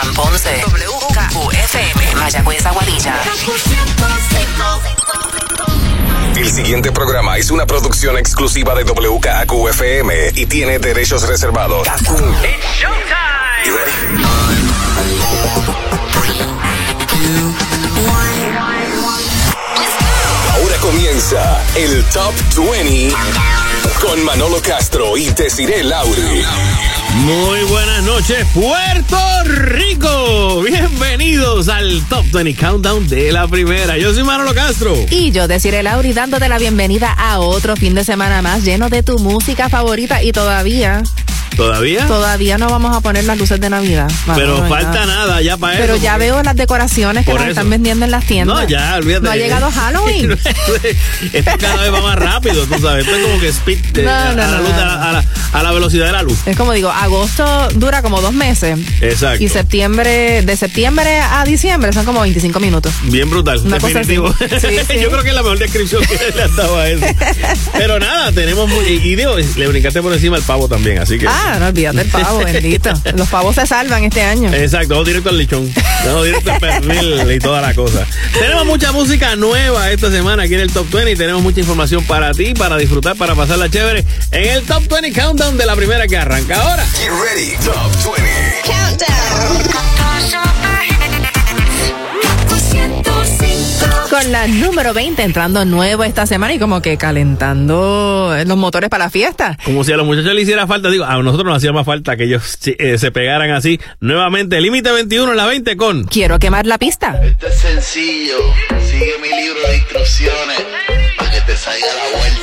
Juan Ponce. WKQFM. Mayagüez Aguadilla. El siguiente programa es una producción exclusiva de WKQFM y tiene derechos reservados. You ready? Ahora comienza el Top 20 con Manolo Castro y Desiree Lauri. Muy buenas noches, Puerto Rico. Bienvenidos al Top 20 Countdown de la primera. Yo soy Manolo Castro. Y yo, Desiree Lauri, dándote la bienvenida a otro fin de semana más lleno de tu música favorita y todavía, ¿Todavía? todavía no vamos a poner las luces de Navidad. Pero falta nada ya para eso. Pero ya veo las decoraciones que nos están vendiendo en las tiendas. No, ya, olvídate. No ha llegado Halloween. Esto cada vez va más rápido, tú sabes. Esto es como que speed No, a, no, la luz, a, la, a la- a la velocidad de la luz. Es como digo, agosto dura como dos meses. Exacto. Y septiembre, de septiembre a diciembre son como 25 minutos. Bien brutal, Una definitivo. Sí, sí. Yo creo que es la mejor descripción que le has dado a eso. Pero nada, tenemos muy, y y digo, le brincaste por encima el pavo también, así que. Ah, no olvídate del pavo, bendito. Los pavos se salvan este año. Exacto, vamos directo al lichón. Vamos directo al pernil y toda la cosa. Tenemos mucha música nueva esta semana aquí en el Top 20 y tenemos mucha información para ti, para disfrutar, para pasarla chévere en el Top 20 Countdown de la primera que arranca ahora. Get ready, Top 20. Con la número 20 entrando nuevo esta semana y como que calentando los motores para la fiesta. Como si a los muchachos le hiciera falta, digo, a nosotros nos hacía más falta que ellos eh, se pegaran así. Nuevamente, límite 21 en la 20 con. Quiero quemar la pista. Esto es sencillo. Sigue mi libro de instrucciones para que te salga la vuelta.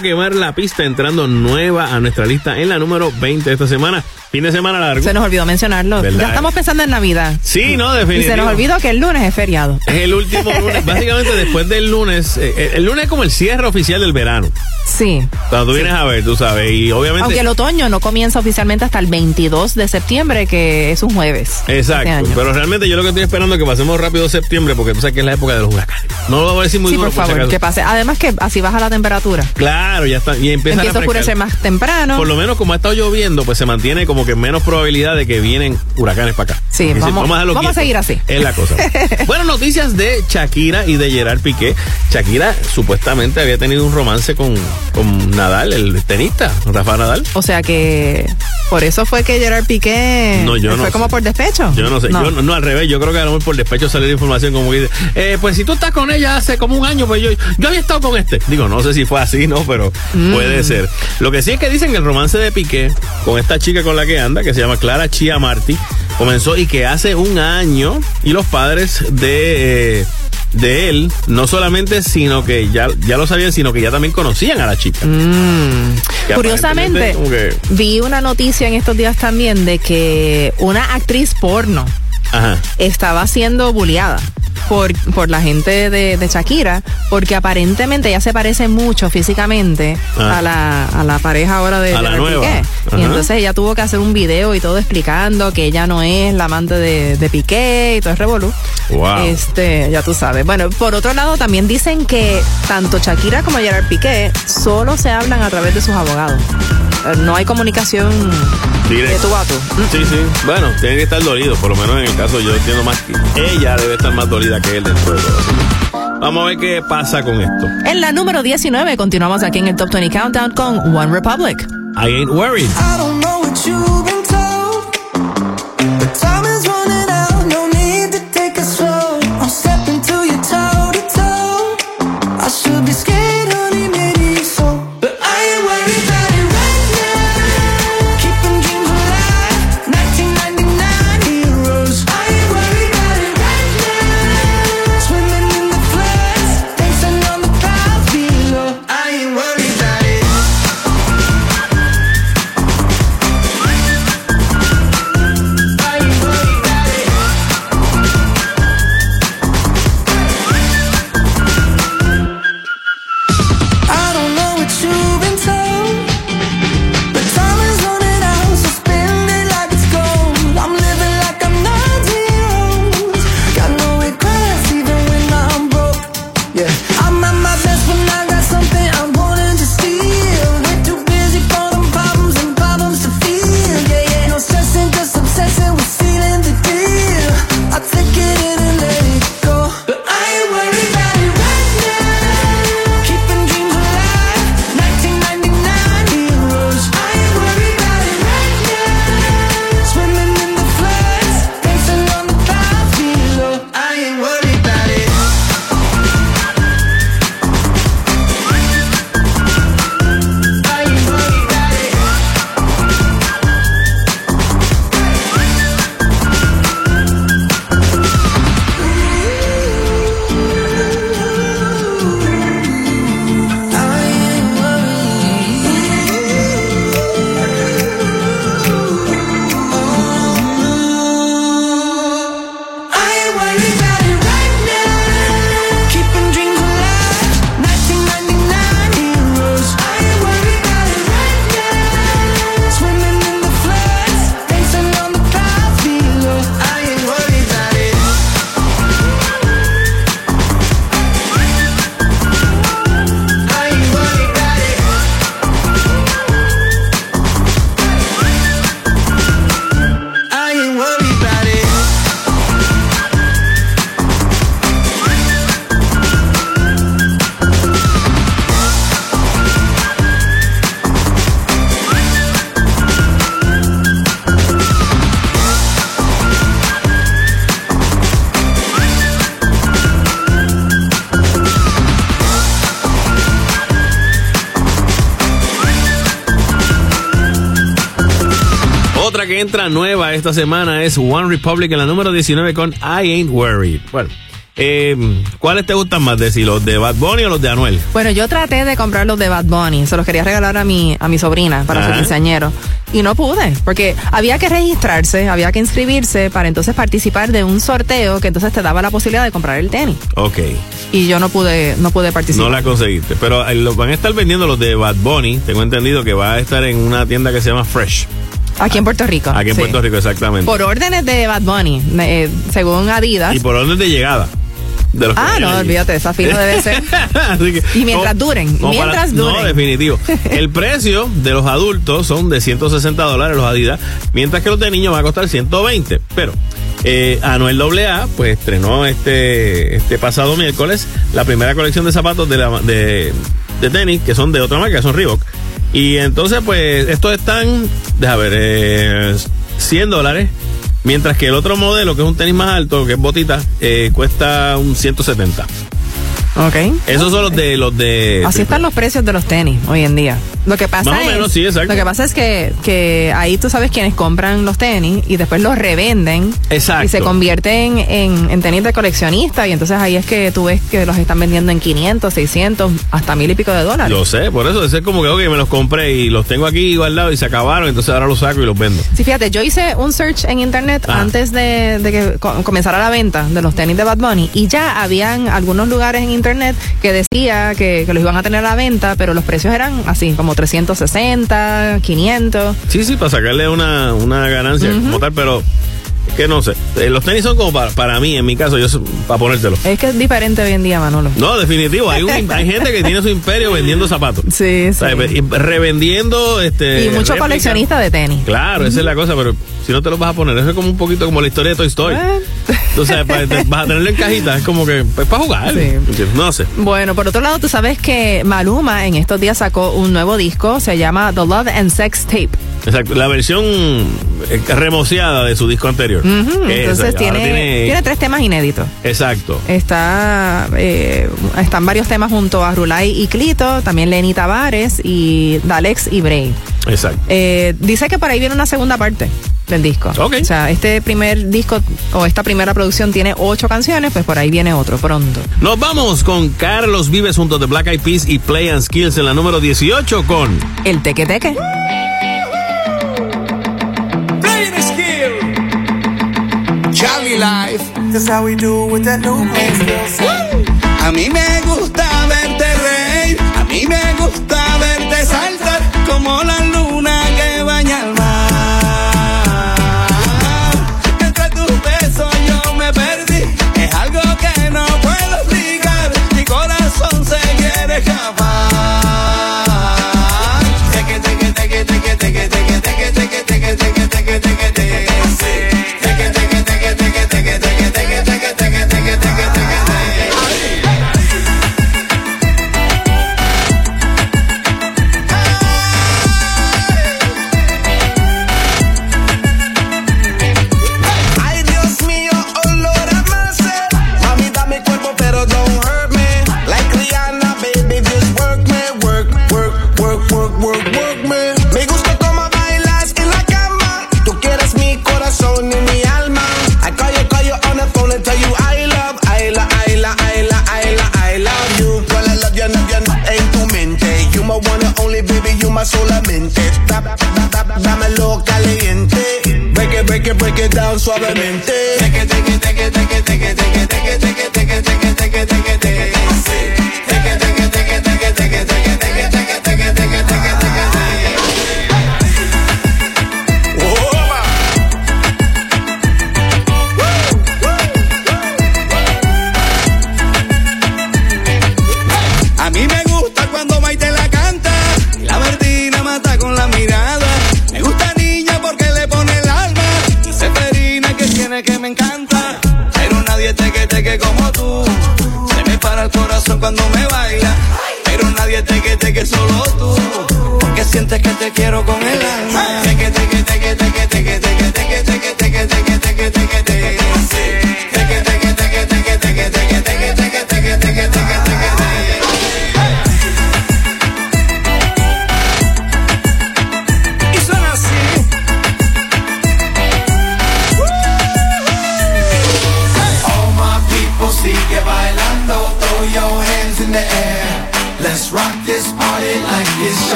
Quiero quemar la pista entrando nueva a nuestra lista en la número 20 de esta semana. Fin de semana largo. Se nos olvidó mencionarlo. ¿Verdad? Ya estamos pensando en Navidad. Sí, no, Y definitivamente. se nos olvidó que el lunes es feriado. Es el último lunes. Básicamente después del lunes, eh, el lunes es como el cierre oficial del verano. Sí. Cuando tú vienes a ver, tú sabes, y obviamente... Aunque el otoño no comienza oficialmente hasta el 22 de septiembre, que es un jueves. Exacto, este año. pero realmente yo lo que estoy esperando es que pasemos rápido septiembre porque tú sabes que es la época de los huracanes. No lo voy a decir muy Sí, duro por favor, que pase. Además que así baja la temperatura. Claro, ya está. Y empieza Empieza a oscurecer más temprano. Por lo menos como ha estado lloviendo, pues se mantiene como que menos probabilidad de que vienen huracanes para acá. Sí, Es decir, vamos- dejarlo vamos a seguir así. Es la cosa. bueno, noticias de Shakira y de Gerard Piqué. Shakira supuestamente había tenido un romance con, con Nadal, el tenista, Rafa Nadal. O sea que por eso fue que Gerard Piqué No, yo no fue sé. como por despecho. Yo no sé, yo no, no, al revés, yo creo que a lo mejor por despecho sale la información como que dice, eh, pues si tú estás con ella hace como un año, pues yo, yo había estado con este. Digo, no sé si fue así, ¿no? Pero Mm. puede ser. Lo que sí es que dicen que el romance de Piqué con esta chica con la que anda, que se llama Clara Chia Martí, comenzó y que hace un año y los padres de... eh, de él, no solamente, sino que ya, ya lo sabían, sino que ya también conocían a la chica. Que Curiosamente, que- vi una noticia en estos días también de que una actriz porno Ajá. estaba siendo bulleada por, por la gente de, de Shakira, porque aparentemente ella se parece mucho físicamente Ah. a, la, a la pareja ahora de A la Gerard nueva. Piqué. Y entonces ella tuvo que hacer un video y todo explicando que ella no es la amante de, de Piqué y todo es revolú. Wow. Este, ya tú sabes. Bueno, por otro lado, también dicen que tanto Shakira como Gerard Piqué solo se hablan a través de sus abogados. Eh, No hay comunicación Directo. de tú a tú. Sí, sí. Bueno, tiene que estar dolido. Por lo menos en el caso yo entiendo más que ella debe estar más dolida que él dentro de todo. Vamos a ver qué pasa con esto. En la número 19 continuamos aquí en el Top 20 Countdown con One Republic. I ain't worried. I don't know what you've esta semana es One Republic en la número 19 con I Ain't Worried. Bueno, eh, ¿cuáles te gustan más? ¿De si los de Bad Bunny o los de Anuel? Bueno, yo traté de comprar los de Bad Bunny, se los quería regalar a mi, a mi sobrina para su quinceañero. Y no pude, porque había que registrarse, había que inscribirse para entonces participar de un sorteo que entonces te daba la posibilidad de comprar el tenis. Ok, Y yo no pude, no pude participar. no la conseguiste. Pero eh, lo- van a estar vendiendo los de Bad Bunny. Tengo entendido que va a estar en una tienda que se llama Fresh. Aquí en Puerto Rico. Aquí en sí. Puerto Rico, exactamente. Por órdenes de Bad Bunny, eh, según Adidas. Y por orden de llegada. de los que Ah, no, allí. olvídate, esa fila debe ser. Que, Y mientras duren, como mientras No, duren. definitivo. El precio de los adultos son de 160 dólares los Adidas, mientras que los de niños van a costar 120. Pero eh, Anuel AA pues estrenó este, este pasado miércoles la primera colección de zapatos de, la, de, de tenis que son de otra marca, que son Reebok. Y entonces pues estos están, déjame ver, eh, 100 dólares. Mientras que el otro modelo, que es un tenis más alto, que es botita, eh, cuesta un 170. Ok. Esos son los de los de. Así están los precios de los tenis hoy en día. Lo que pasa Más o es, menos, sí, exacto. Lo que pasa es que, que ahí tú sabes quienes compran los tenis y después los revenden Exacto. y se convierten en, en tenis de coleccionista y entonces ahí es que tú ves que los están vendiendo en 500, 600, hasta mil y pico de dólares. Lo sé, por eso es como que ok, me los compré y los tengo aquí guardados y se acabaron, entonces ahora los saco y los vendo. Sí, fíjate, yo hice un search en internet Ah. antes de, de que co- comenzara la venta de los tenis de Bad Bunny y ya habían algunos lugares en internet que decía que, que los iban a tener a la venta, pero los precios eran así, como 360, 500. Sí, sí, para sacarle una, una ganancia como tal, pero que no sé. Eh, Los tenis son como para, para mí, en mi caso, yo para ponértelo. Es que es diferente hoy en día, Manolo. No, definitivo, hay, un- hay gente que tiene su imperio vendiendo zapatos. Sí, sí. y revendiendo este Y muchos coleccionistas de tenis. Claro, esa es la cosa, pero si no te los vas a poner, eso es como un poquito como la historia de Toy Story. Eh. Entonces, pa- te- vas a tenerlo en cajita, es como que pues, para jugar. Sí. No sé. Bueno, por otro lado, tú sabes que Maluma en estos días sacó un nuevo disco, se llama The Love and Sex Tape. Exacto, la versión eh, remoceada de su disco anterior. Entonces tiene, tiene tres temas inéditos. Exacto. Está, eh, están varios temas junto a Rulay y Clito, también Lenny Tavares y Dalex y Bray. Exacto. Eh, dice que por ahí viene una segunda parte del disco. Ok. O sea, este primer disco o esta primera producción tiene ocho canciones, pues por ahí viene otro pronto. Nos vamos con Carlos Vives junto The Black Eyed Peas y Play and Skills en la número 18 con El teque teque. Cali Life. That's how we do with that new A mí me gusta verte reír, a mí me gusta verte saltar como la luna que break it down suavemente. Para el corazón cuando me baila. Pero nadie te que te que solo tú. Porque sientes que te quiero con el alma.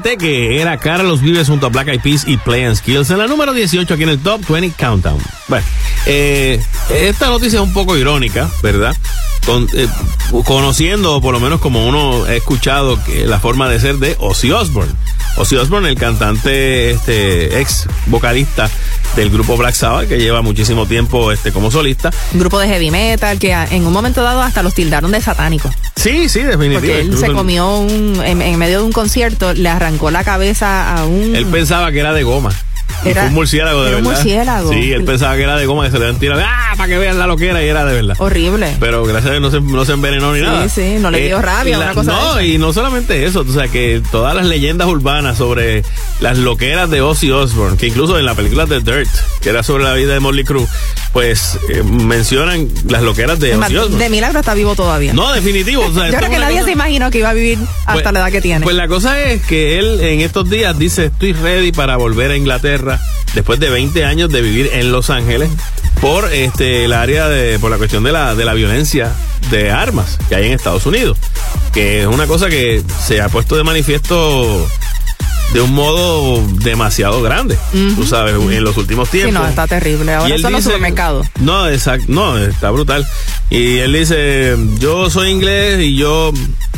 Teque teque era Carlos Vives junto a Black Eyed Peas y Play and Skills en la número 18 aquí en el Top 20 Countdown. Bueno, eh, esta noticia es un poco irónica, ¿verdad? Con, eh, conociendo, por lo menos como uno ha escuchado, que la forma de ser de Ozzy Osbourne. Ozzy Osbourne, el cantante, este, ex vocalista del grupo Black Sabbath, que lleva muchísimo tiempo este, como solista. Un grupo de heavy metal que a- en un momento dado hasta los tildaron de satánicos. Sí, sí, definitivamente. Porque él se comió un, en, en medio de un concierto, le arrancó la cabeza a un... Él pensaba que era de goma. Era- fue un murciélago de era un verdad. murciélago. Sí, él pensaba que era de goma, que se le habían tirado. ¡Ah! Para que vean la loquera y era de verdad. Horrible. Pero gracias a Dios no se, no se envenenó ni Sí, nada. Eh, sí, no le dio rabia, una cosa No, y no solamente eso, o sea, que todas las leyendas urbanas sobre las loqueras de Ozzy Osbourne, que incluso en la película The Dirt, que era sobre la vida de Molly Crue, pues eh, mencionan las loqueras de Ozzy Osbourne. de milagro está vivo todavía. No, definitivo. o sea, Yo creo que nadie cosa- se imaginó que iba a vivir hasta pues- la edad que tiene. Pues la cosa es que él en estos días dice, estoy ready para volver a Inglaterra después de 20 años de vivir en Los Ángeles por este el área de por la cuestión de la de la violencia de armas que hay en Estados Unidos, que es una cosa que se ha puesto de manifiesto de un modo demasiado grande, tú sabes, en los últimos sí, tiempos. no, está terrible. Ahora son los supermercados. No, exacto, no, está brutal. Y él dice, yo soy inglés y yo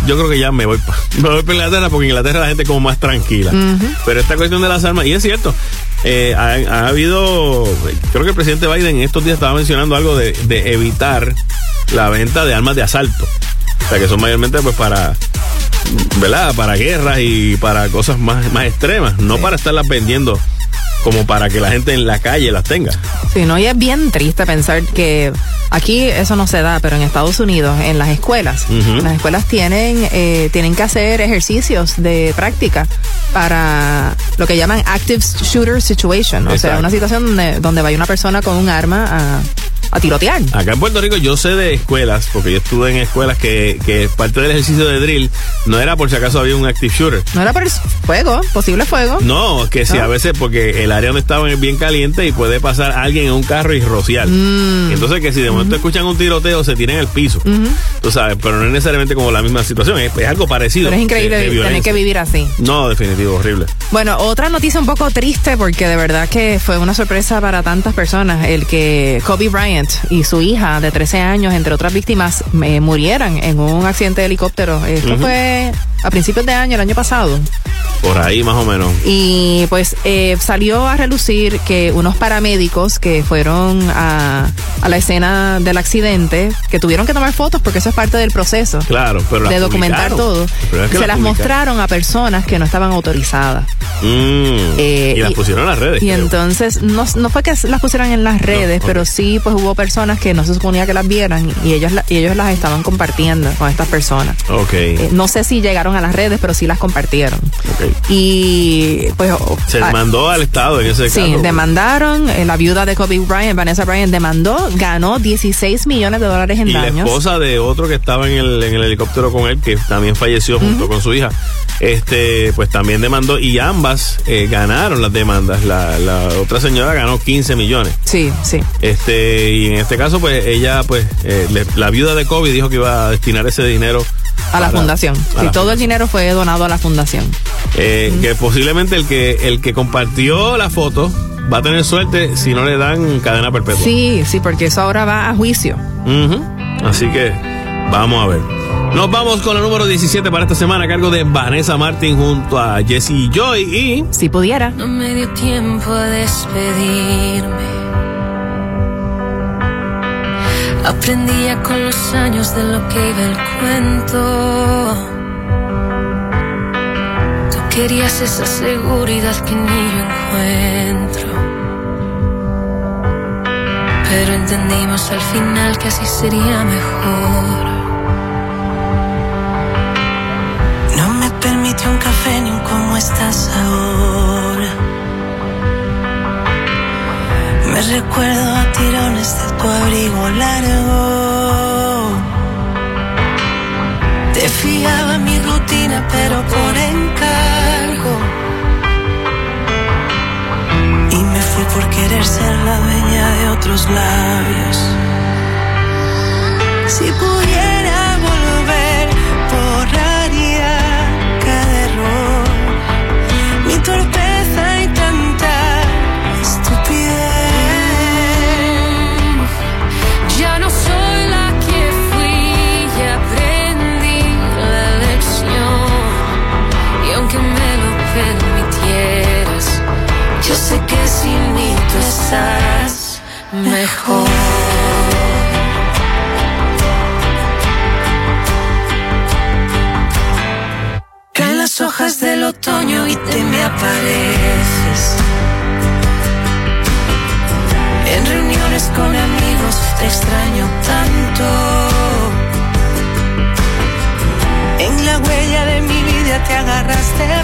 yo creo que ya me voy pa- me voy para Inglaterra porque en Inglaterra la gente es como más tranquila. Pero esta cuestión de las armas, y es cierto, eh, ha, ha habido, creo que el presidente Biden en estos días estaba mencionando algo de, de evitar la venta de armas de asalto. O sea, que son mayormente pues para, ¿verdad? Para guerras y para cosas más, más extremas, no para estarlas vendiendo como para que la gente en la calle las tenga. Sí, no, y es bien triste pensar que aquí eso no se da, pero en Estados Unidos, en las escuelas, las escuelas tienen, eh, tienen que hacer ejercicios de práctica para lo que llaman active shooter situation, o sea, una situación donde, donde vaya una persona con un arma a, a tirotear. Acá en Puerto Rico yo sé de escuelas, porque yo estuve en escuelas que, que parte del ejercicio de drill no era por si acaso había un active shooter. No era por fuego, posible fuego. No, que si ¿No? a veces porque el área donde estaban es bien caliente y puede pasar alguien en un carro y rociar. Mm. Entonces que si de momento escuchan un tiroteo se tiran el piso. Tú sabes, pero no es necesariamente como la misma situación, es, es algo parecido. Pero es increíble de- de tener que vivir así. No, definitivo, horrible. Bueno, otra noticia un poco triste porque de verdad que fue una sorpresa para tantas personas el que Kobe Bryant y su hija de 13 años, entre otras víctimas, eh, murieran en un accidente de helicóptero. Esto fue a principios de año, el año pasado. Por ahí más o menos. Y pues eh, salió a relucir que unos paramédicos que fueron a, a la escena del accidente, que tuvieron que tomar fotos porque eso es parte del proceso. Claro, pero de documentar todo. Es que Se las publicaron. mostraron a personas que no estaban autorizadas. Mm, Eh, y las y- pusieron en las redes. Y creo. entonces, no, no fue que las pusieran en las redes, pero sí, pues hubo personas que no se suponía que las vieran y ellos, y ellos las estaban compartiendo con estas personas. Ok. Eh, no sé si llegaron a las redes, pero sí las compartieron. Y pues... Se ah, mandó al Estado en ese Sí, caso. demandaron, eh, la viuda de Kobe Bryant, Vanessa Bryant, demandó, ganó 16 millones de dólares en Y la daños. esposa de otro que estaba en el, en el helicóptero con él, que también falleció junto con su hija, este, pues también demandó y ambas eh, ganaron las demandas. La, la otra señora ganó 15 millones. Sí, sí. Este, y en este caso, pues ella, pues, eh, le- la viuda de Kobe dijo que iba a destinar ese dinero A la para- fundación. Sí, la todo el dinero fue donado a la fundación. Eh, Que posiblemente el que, el que compartió la foto va a tener suerte si no le dan cadena perpetua. Sí, sí, porque eso ahora va a juicio. Así que vamos a ver. Nos vamos con la número 17 para esta semana a cargo de Vanessa Martin junto a Jesse Joy y Si pudiera. No me dio tiempo a despedirme. Aprendía con los años de lo que iba el cuento. Tú querías esa seguridad que ni yo encuentro. Pero entendimos al final que así sería mejor. No me permitió un café ni un cómo estás ahora. Me recuerdo a tirones de tu abrigo largo. Te fiaba mi rutina, pero por encargo. Y me fui por querer ser la dueña de otros labios. Si pudiera volver, borraría cada error. que sin mí tú estás mejor. Caen las hojas del otoño y te me apareces. En reuniones con amigos te extraño tanto. En la huella de mi vida te agarraste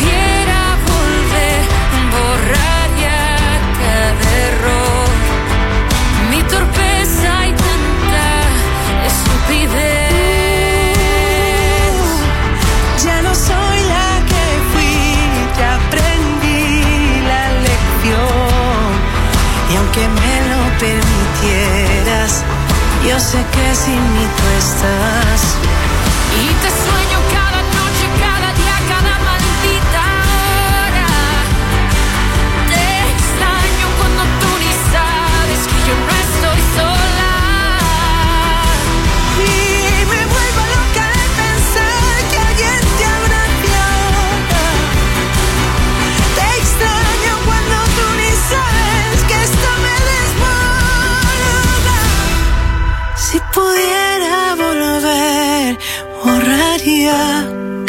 Pudiera volver, borraría cada error. Mi torpeza y tanta estupidez. Ya no soy la que fui, ya aprendí la lección. Y aunque me lo permitieras, yo sé que sin mí tú estás.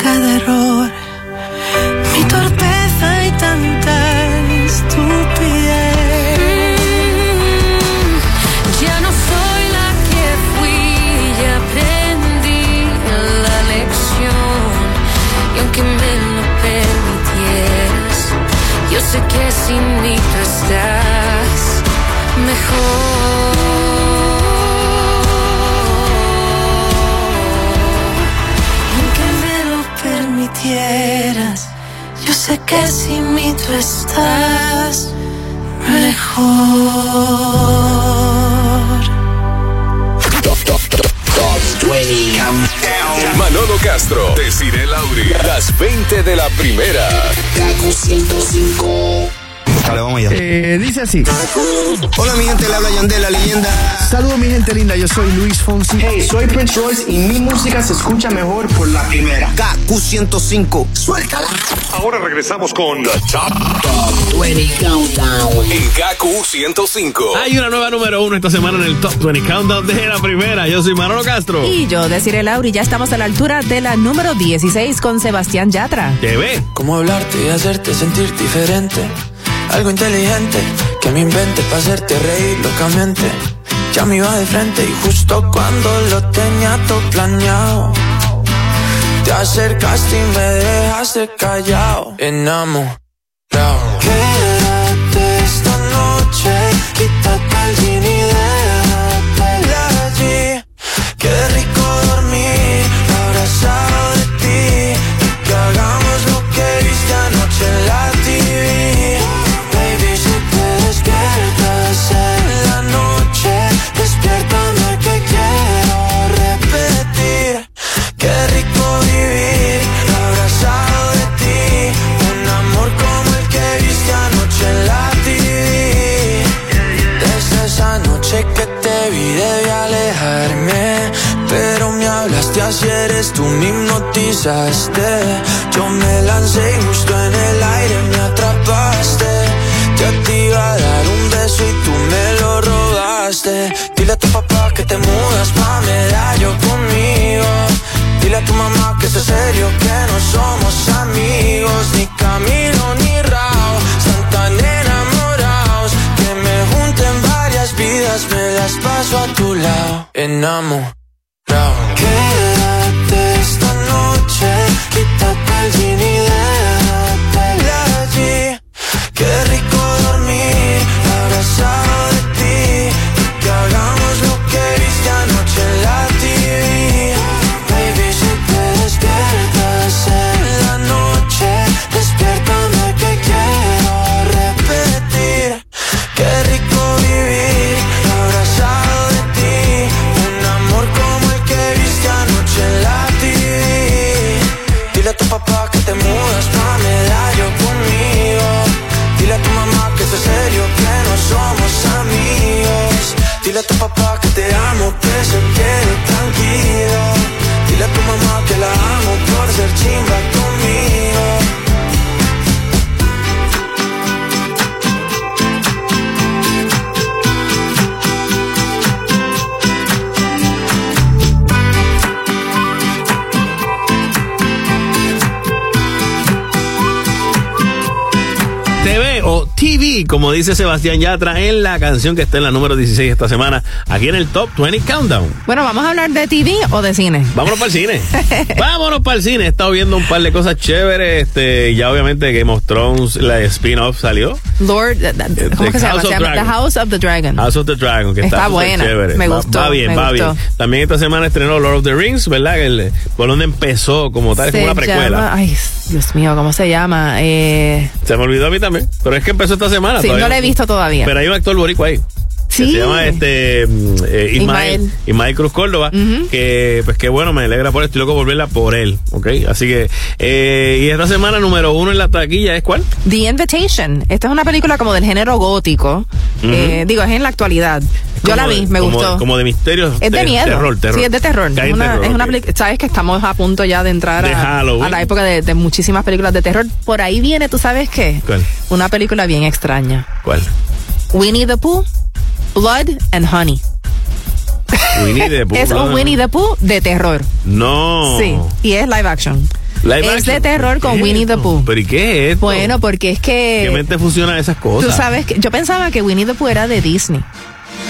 Cada error. Mi torpeza y tanta estupidez. Ya no soy la que fui y aprendí la lección. Y aunque me lo permitieras, yo sé que sin mí estás mejor. Que sin mí tú estás mejor. Manolo Castro, Desiree Lauri, las 20 de la primera. Dale, vamos allá. Eh, dice así. Hola mi gente, le habla Yandel, la leyenda. Saludos mi gente linda, yo soy Luis Fonsi. Hey, soy Prince Royce y mi música se escucha mejor por la primera. KQ105. Suéltala. Ahora regresamos con The Top, 20 Countdown. en KQ 105. Hay una nueva número uno esta semana en el Top 20 Countdown de la primera. Yo soy Manolo Castro. Y yo, deciré Lauri, ya estamos a la altura de la número 16 con Sebastián Yatra. Te ve. Cómo hablarte y hacerte sentir diferente. Algo inteligente que me invente para hacerte reír locamente. Ya me iba de frente y justo cuando lo tenía todo planeado. Te acercaste y me dejaste callado. Enamorado. Noche que te vi debí alejarme. Pero me hablaste así eres tú me hipnotizaste. Yo me lancé y justo en el aire me atrapaste. Ya te iba a dar un beso y tú me lo robaste. Dile a tu papá que te mudas pa' medallo conmigo. Dile a tu mamá que es serio que no somos amigos Ni camino ni vidas Me las paso a tu lado Enamorado. Quédate esta noche Quítate el jean y déjatela allí. Qué rico eso quiero tranquilo. Dile a tu mamá que la amo por ser chimba conmigo. TV como dice Sebastián Yatra en la canción que está en la número 16 esta semana, aquí en el Top 20 Countdown. Bueno, ¿vamos a hablar de TV o de cine? Vámonos para el cine. Vámonos para el cine. He estado viendo un par de cosas chéveres. Este, ya obviamente Game of Thrones, la spin-off salió. Lord, eh, ¿cómo que se llama? Se The Dragon. House of the Dragon. House of the Dragon, que está, Está buena, chévere. me Va- gustó, Va, bien, me va gustó. bien. También esta semana estrenó Lord of the Rings, ¿verdad? El, por donde empezó como tal, es como una precuela. llama- ay, Dios mío, ¿cómo se llama? Eh, Se me olvidó a mí también. Pero es que empezó esta semana. sí, todavía no la he visto todavía. Pero hay un actor boricua ahí. Que se llama este mm, eh, Ismael, Cruz Córdoba que pues qué bueno me alegra por esto y loco por verla por él ok así que eh, y esta semana número uno en la taquilla es cuál The Invitation. Esta es una película como del género gótico. Eh, digo, es en la actualidad. Yo la vi, de- me como- gustó. como de misterio es de miedo. terror terror Sí, es de terror. Es una, terror, es una ok. peli- Sabes que estamos a punto ya de entrar De a, a la época de, de muchísimas películas de terror. Por ahí viene, ¿tú sabes qué? ¿Cuál? Una película bien extraña. ¿Cuál? Winnie the Pooh, Blood and Honey. Winnie the Pooh, es un. Winnie the Pooh de terror. no Sí, y es live action. Live es action. de terror con ¿Qué Winnie es the? Pooh. pero y qué es esto? Bueno, porque es que ¿Qué mente funcionan esas cosas tú sabes que yo pensaba que Winnie the Pooh era de Disney.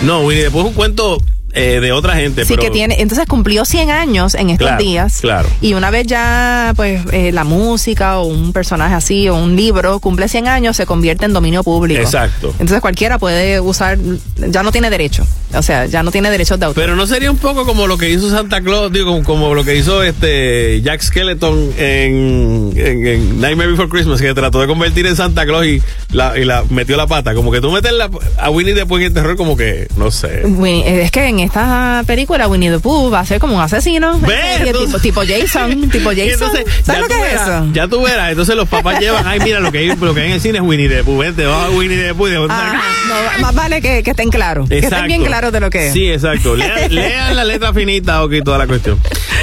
no Winnie the Pooh es un cuento eh, de otra gente Sí, pero que tiene, entonces cumplió 100 años en estos Claro, días. claro. Y una vez ya, pues, eh, la música o un personaje así o un libro cumple 100 años, se convierte en dominio público. Exacto. Entonces cualquiera puede usar, ya no tiene derecho. O sea, ya no tiene derechos de autor. Pero no sería un poco como lo que hizo Santa Claus, digo, como, como lo que hizo este Jack Skeleton en, en- en Nightmare Before Christmas, que trató de convertir en Santa Claus y la, y la metió la pata. Como que tú metes la- a Winnie después en el terror, como que, no sé. Winnie- es que en esta película Winnie the Pooh va a ser como un asesino. ¿Ves? Eh, tipo, tipo Jason. Tipo Jason. entonces, ¿Sabes ya lo es eso? Ya tú verás, entonces los papás llevan, ay, mira, lo que hay, lo que hay en el cine es Winnie the Pooh, vente, vamos a Winnie the Pooh. de- Ajá, no, más vale que, que estén claros. Que estén bien claros de lo que es. Sí, exacto. Lean, lean la letra finita, ok, toda la cuestión.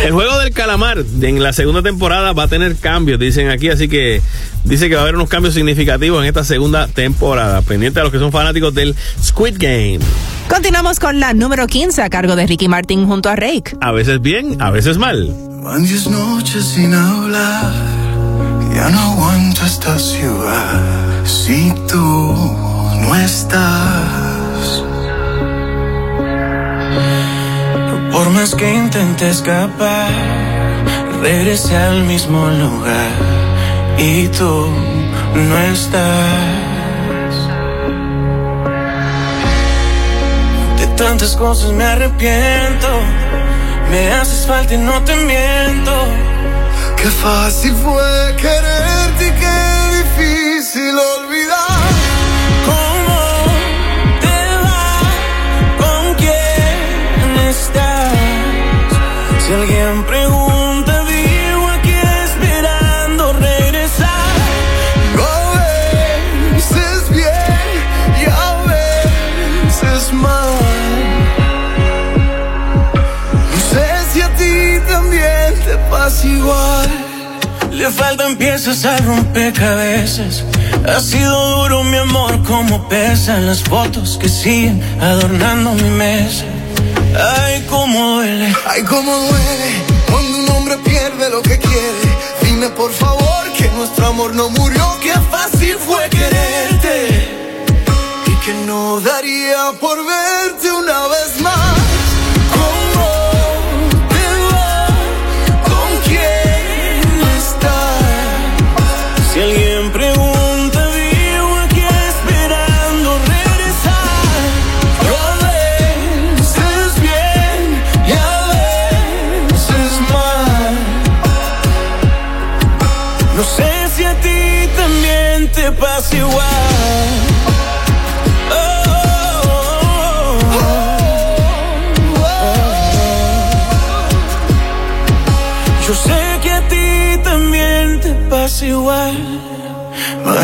El juego del calamar en la segunda temporada va a tener cambios, dicen aquí, así que dice que va a haber unos cambios significativos en esta segunda temporada. Pendiente a los que son fanáticos del Squid Game. Continuamos con la número 15 a cargo de Ricky Martin junto a Rake. A veces bien, a veces mal. Van diez noches sin hablar, ya no aguanto esta ciudad. Si tú no estás, por más que intenté escapar, regresé al mismo lugar y tú no estás. Tantas cosas me arrepiento. Me haces falta y no te miento. Qué fácil fue quererte y qué difícil olvidar. ¿Cómo te va? ¿Con quién estás? Si alguien Le faltan piezas al rompecabezas. Ha sido duro mi amor como pesan las fotos que siguen adornando mi mesa. Ay, cómo duele. Ay, cómo duele cuando un hombre pierde lo que quiere. Dime por favor que nuestro amor no murió, que fácil fue quererte. Y que no daría por verte una vez más.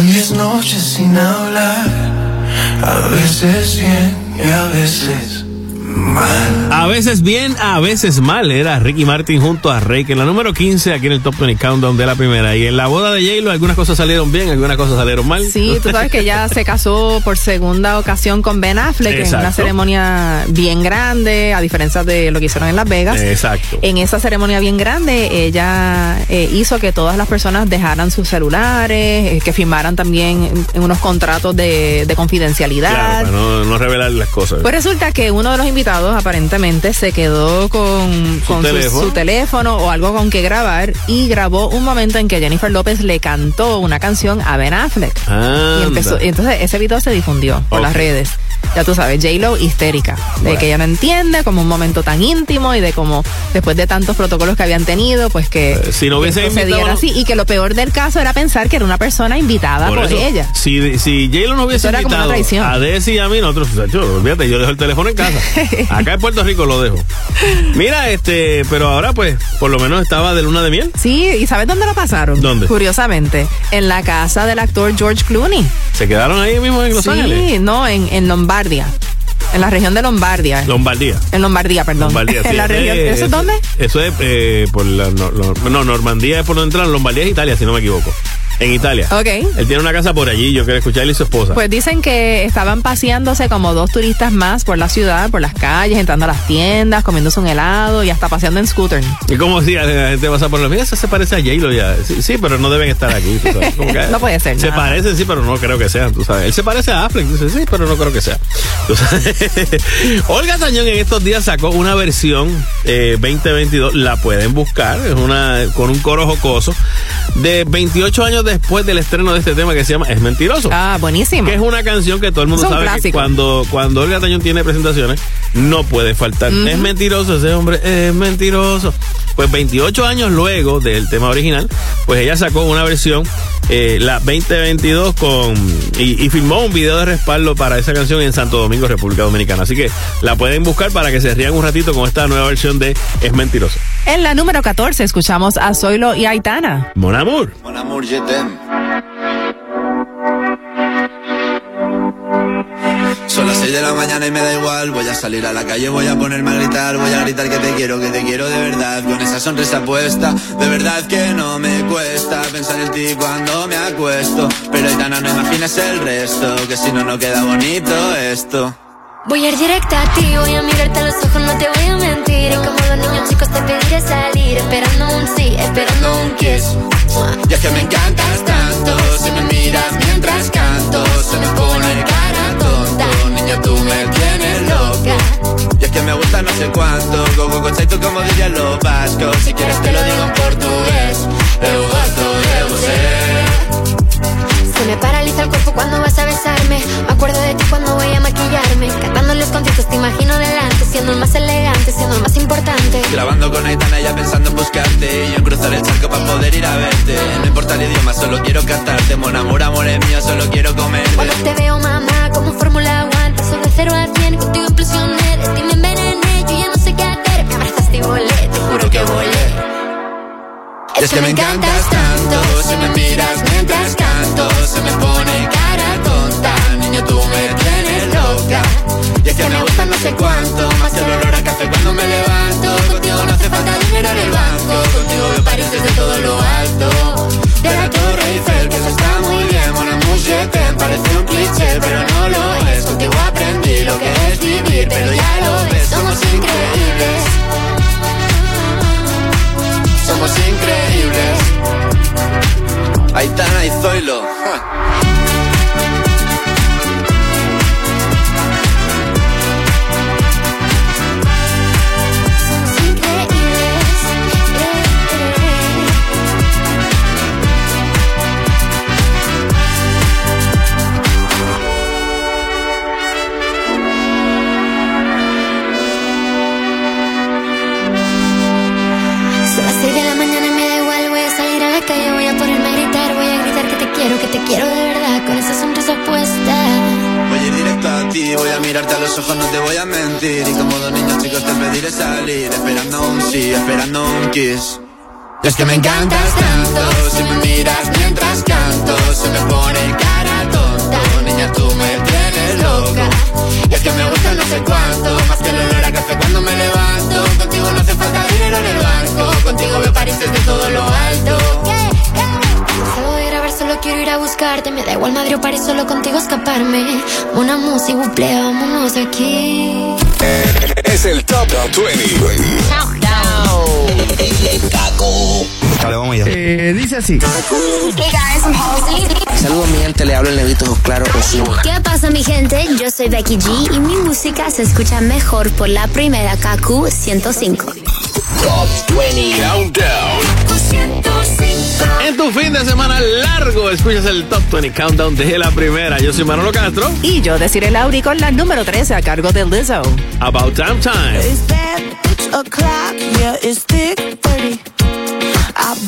Diez noches sin hablar, a veces bien y a veces mal. A veces bien, a veces mal. Era Ricky Martin junto a Rey, que en la número 15 aquí en el Top 20 Countdown de la primera. Y en la boda de J-Lo algunas cosas salieron bien, algunas cosas salieron mal. Sí, tú sabes que ella se casó por segunda ocasión con Ben Affleck en Exacto. una ceremonia bien grande, a diferencia de lo que hicieron en Las Vegas. Exacto. En esa ceremonia bien grande, ella eh, hizo que todas las personas dejaran sus celulares, eh, que firmaran también en- en unos contratos de, de confidencialidad. Claro, para no, no revelar las cosas. Pues resulta que uno de los invitados aparentemente se quedó con, con su, teléfono. su teléfono o algo con que grabar y grabó un momento en que Jennifer López le cantó una canción a Ben Affleck. Anda. Y, empezó, y entonces ese video se difundió por las redes. Ya tú sabes, J-Lo histérica. De que ella no entiende como un momento tan íntimo y de como después de tantos protocolos que habían tenido, pues que, Eh, si no hubiese invitado- sucediera así. Y que lo peor del caso era pensar que era una persona invitada por, eso, ella. Si, si J-Lo no hubiese invitado a Desi y a mí, nosotros, olvídate, yo dejo el teléfono en casa. Acá en Puerto Rico lo dejo. Mira, este, pero ahora pues, por lo menos estaba de luna de miel. Sí, ¿y sabes dónde lo pasaron? ¿Dónde? Curiosamente, en la casa del actor George Clooney. Se quedaron ahí mismo en Los sí, Ángeles. no, en, en Lombardia. En la región de Lombardia. Lombardía. en Lombardía, perdón. Lombardía, sí, en la región. ¿Eso es dónde? Eso es eh, por la. No, no, Normandía es por donde entran. Lombardía es Italia, si no me equivoco. En Italia. Ok. Él tiene una casa por allí, yo quiero escucharle y su esposa. Pues dicen que estaban paseándose como dos turistas más por la ciudad, por las calles, entrando a las tiendas, comiéndose un helado y hasta paseando en scooter. y como si la gente pasa por la mira, eso se parece a J-Lo ya. Sí, sí, pero no deben estar aquí. tú sabes, como que- No puede ser, Se nada. parecen, sí, pero no creo que sean, tú sabes. Él se parece a Affleck, dice, sí, pero no creo que sea. Tú sabes. Olga Tañón en estos días sacó una versión eh, 2022, la pueden buscar, es una con un coro jocoso, de 28 años después del estreno de este tema que se llama Es Mentiroso. Ah, buenísimo. Que es una canción que todo el mundo Es sabe que cuando, cuando Olga Tañón tiene presentaciones, no puede faltar. Es mentiroso, ese hombre es mentiroso. Pues 28 años luego del tema original, pues ella sacó una versión, eh, la 2022, con y, y filmó un video de respaldo para esa canción en Santo Domingo, República Dominicana. Así que la pueden buscar para que se rían un ratito con esta nueva versión de Es mentiroso. En la número 14 escuchamos a Zoilo y Aitana. Mon amour. Mon amour, je Son las 6 de la mañana y me da igual. Voy a salir a la calle, voy a ponerme a gritar. Voy a gritar que te quiero, que te quiero de verdad. Con esa sonrisa puesta, de verdad que no me cuesta pensar en ti cuando me acuesto. Pero Aitana, no imagines el resto, que si no, no queda bonito esto. Voy a ir directa a ti, voy a mirarte a los ojos, no te voy a mentir. Y como los niños chicos te pediré salir, esperando un sí, esperando un kiss. Y es que me encantas tanto, si me miras mientras canto, se me pone cara tonta. Niña, tú me tienes loca. Y es que me gusta no sé cuánto, go go go tú como dirían los vascos. Si quieres te lo digo en portugués, eu gosto de você. Se me paraliza el cuerpo cuando vas a besarme. Me acuerdo de ti cuando voy a maquillarme. Cantando los conciertos te imagino delante, siendo el más elegante, siendo el más importante. Grabando con Aitana ya pensando en buscarte. Y yo en cruzar el charco para poder ir a verte. No importa el idioma, solo quiero cantarte. Mon amor, amor es mío, solo quiero comerte. Cuando te veo, mamá, como Fórmula One, paso de cero a cien, contigo implosioné, de ti me envenené, yo ya no sé qué hacer, me abrazaste y volé, te juro que volé. Es que me encantas tanto, si me miras mientras canto, se me pone cara niño tú me tienes loca. Y es que me gusta no sé cuánto, más el olor a café cuando me levanto. Contigo no hace falta dinero en el banco, contigo veo París desde todo lo alto. De la Torre Eiffel, que eso está muy bien, mon amour, je t'aime, parece un cliché, pero no lo es. Contigo aprendí lo que es vivir, pero ya lo ves, somos increíbles. me encantas tanto. Si me miras mientras canto, se me pone cara tonta. Niña, tú me tienes loca. Y es que me gusta no sé cuánto, más que el olor a café cuando me levanto. Contigo no hace falta dinero en el banco, contigo me pareces de todo lo alto. Solo solo quiero ir a buscarte. Me da igual Madrid o París, solo contigo escaparme. Una música, vámonos aquí. Eh, es el Top, top 20. 20. Dale, vamos allá. Eh, dice así. Hey guys, I'm Halsey. Saludos mi gente, le hablo el negrito Claro Osuna. ¿Qué pasa mi gente? Yo soy Becky G y mi música se escucha mejor por la primera KQ 105. Top 20 Countdown. En tu fin de semana largo, escuchas el Top 20 Countdown de la primera. Yo soy Manolo Castro. Y yo deciré Lauri con la número 13 a cargo de Lizzo. About Time Time. It's o'clock, yeah, it's thick 30. I've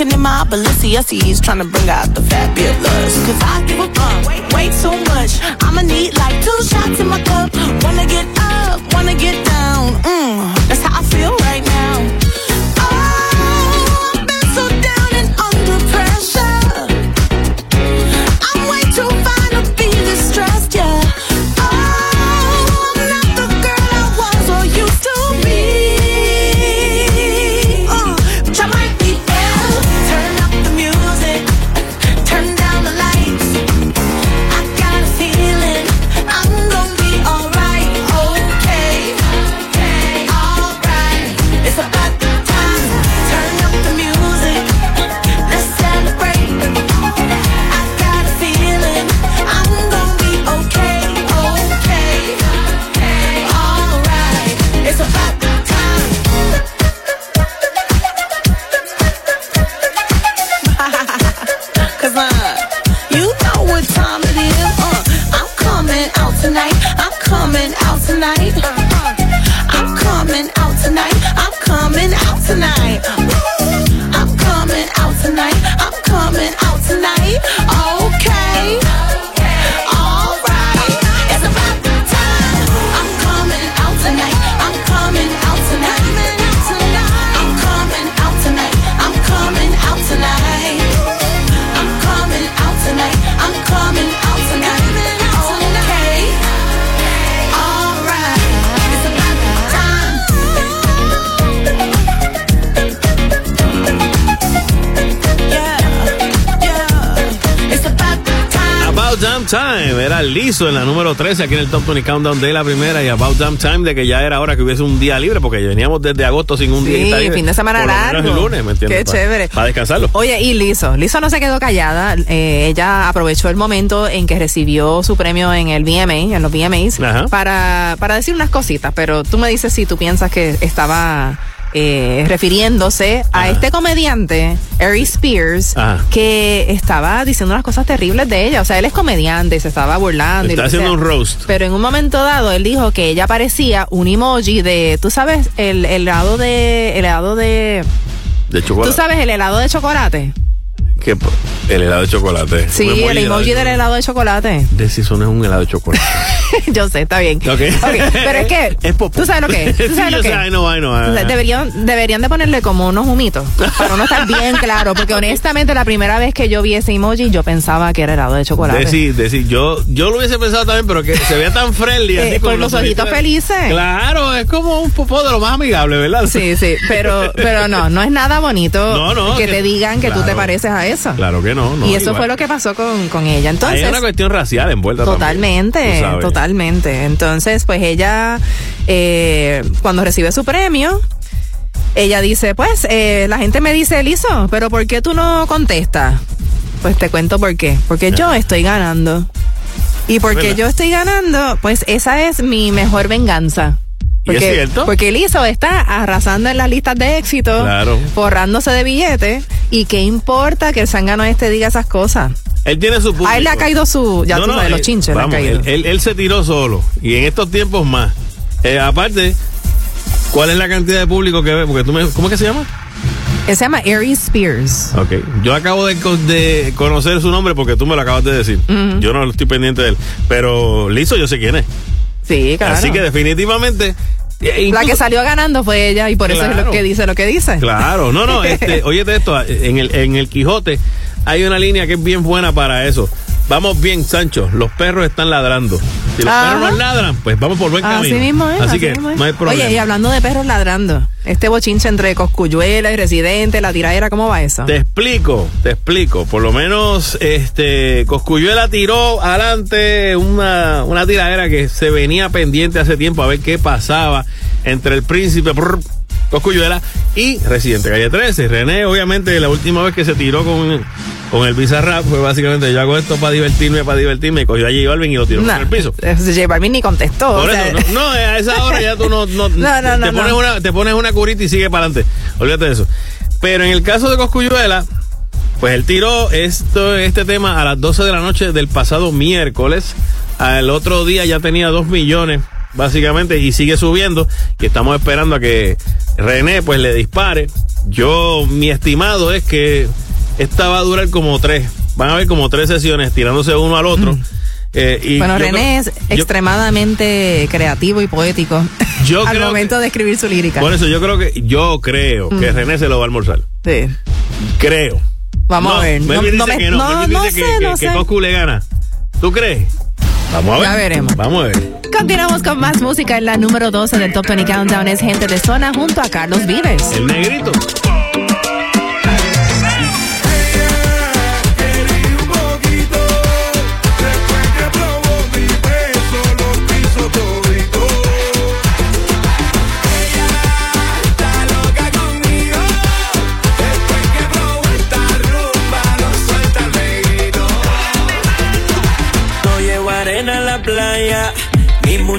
Walking in my Balenciennes, trying to bring out the fabulous. Cause I give a fuck way, way too much. I'ma need like two shots in my cup. Wanna get up, wanna get down. Mm, 13 aquí en el Top 20 Countdown de la primera. Y About Damn Time de que ya era hora que hubiese un día libre porque veníamos desde agosto sin un día. Sí, fin de semana largo. el lunes, ¿me entiendes? Qué chévere. Para descansarlo. Oye, y Lizo. Lizo no se quedó callada. Eh, ella aprovechó el momento en que recibió su premio en el VMA, en los VMAs, Ajá. para, para decir unas cositas. Pero tú me dices si tú piensas que estaba eh, refiriéndose a este comediante, Ari Spears, Ajá. que estaba diciendo unas cosas terribles de ella. O sea, él es comediante y se estaba burlando. y Está haciendo sea. un roast. Pero en un momento dado él dijo que ella parecía un emoji de, tú sabes, el, el helado de, el helado de, De tú chocolate. sabes el helado de chocolate. Que el helado de chocolate. Sí, el emoji del helado de chocolate. De si eso no es un helado de chocolate. Yo sé, está bien. Ok. pero es que, Es. ¿tú sabes lo que es? ¿Tú Sí, sabes lo que sé? I know, I know, deberían, deberían de ponerle como unos humitos para no estar bien claro, porque honestamente la primera vez que yo vi ese emoji yo pensaba que era helado de chocolate. Decir, decir, yo, yo lo hubiese pensado también, pero que se vea tan friendly. Eh, así con los ojitos felices. Claro, es como un popó de lo más amigable, ¿verdad? Sí, sí, pero, pero no, no es nada bonito No, no, que, que- te digan que tú te pareces a eso. Claro que no, no. y eso igual. fue lo que pasó con, con ella. Entonces, Hay una cuestión racial envuelta también, Totalmente, tú sabes. Totalmente. Entonces, pues ella, eh, cuando recibe su premio, ella dice, pues eh, la gente me dice, Lizo, pero ¿por qué tú no contestas? Pues te cuento por qué. Porque yo estoy ganando. Y porque ¿Verdad? yo estoy ganando, pues esa es mi mejor venganza. ¿Y es Porque, cierto? porque Lizo está arrasando en las listas de éxito, Claro. forrándose de billetes. ¿Y qué importa que el zángano este diga esas cosas? Él tiene su público. A él le ha caído su, ya No, tú no, sabes, los chinches le han caído. Él, él- él se tiró solo. Y en estos tiempos más. Eh, aparte, ¿cuál es la cantidad de público que ve? Porque tú me, ¿Cómo es que se llama? Él se llama Aries Spears. Ok. Yo acabo de, de conocer su nombre porque tú me lo acabas de decir. Yo no estoy pendiente de él. Pero Lizo, yo sé quién es. Sí, claro. Así que definitivamente. eh, La que salió ganando fue ella y por eso es lo que dice lo que dice. Claro, no, no, este, óyete esto, en el, en el Quijote hay una línea que es bien buena para eso. Vamos bien, Sancho, los perros están ladrando. Si los Ajá. perros no ladran, pues vamos por buen Así camino. mismo es. Así, así que no hay problema. Oye, y hablando de perros ladrando, este bochinche entre Coscuyuela y Residente, la tiradera, ¿cómo va eso? Te explico, te explico. Por lo menos, este, Coscuyuela tiró adelante una, una tiradera que se venía pendiente hace tiempo a ver qué pasaba entre el príncipe brr, Coscuyuela y Residente Calle 13. René, obviamente, la última vez que se tiró con, con el Bizarrap fue básicamente yo hago esto para divertirme, para divertirme, y cogió a J Balvin y lo tiró Nah, en el piso. eh, J Balvin ni contestó. Por o sea, eso, no, no, a esa hora ya tú no, no, No, no, no, te, pones no. Una, te pones una curita y sigue para adelante. Olvídate de eso. Pero en el caso de Coscuyuela, pues él tiró esto, este tema a las 12 de la noche del pasado miércoles. Al otro día ya tenía 2 millones, básicamente, y sigue subiendo. Y estamos esperando a que René, pues, le dispare. Yo, mi estimado es que esta va a durar como tres. Van a haber como tres sesiones tirándose uno al otro. Eh, y bueno, René es yo- extremadamente creativo y poético Yo al creo momento de escribir su lírica. Por eso yo creo que yo creo que. René se lo va a almorzar. Sí. Creo. Vamos No, a ver. Melvin No, no dice me- que no. no, Melvin no dice sé, que, que- no que sé. Coscu le gana. ¿Tú crees? Vamos a ver. Ya veremos. Vamos a ver. Continuamos con más música en la número 12 del Top 20 Countdown. Es gente de zona junto a Carlos Vives. El negrito.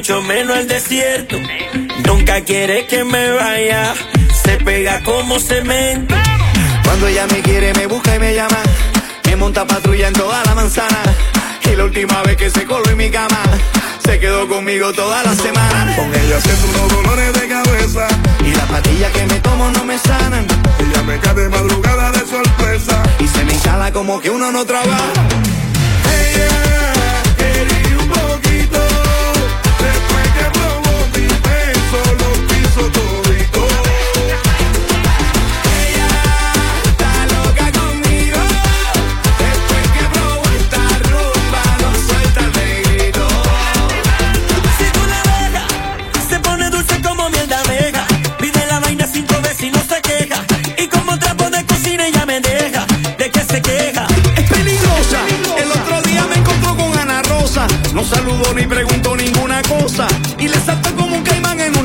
Mucho menos al desierto. Nunca quiere que me vaya, se pega como cemento. Cuando ella me quiere, me busca y me llama. Me monta patrulla en toda la manzana. Y la última vez que se coló en mi cama, se quedó conmigo toda la semana. Con ella siento unos dolores de cabeza. Y las pastillas que me tomo no me sanan. Ella me cae de madrugada de sorpresa. Y se me instala como que uno no trabaja. Saludó ni preguntó ninguna cosa.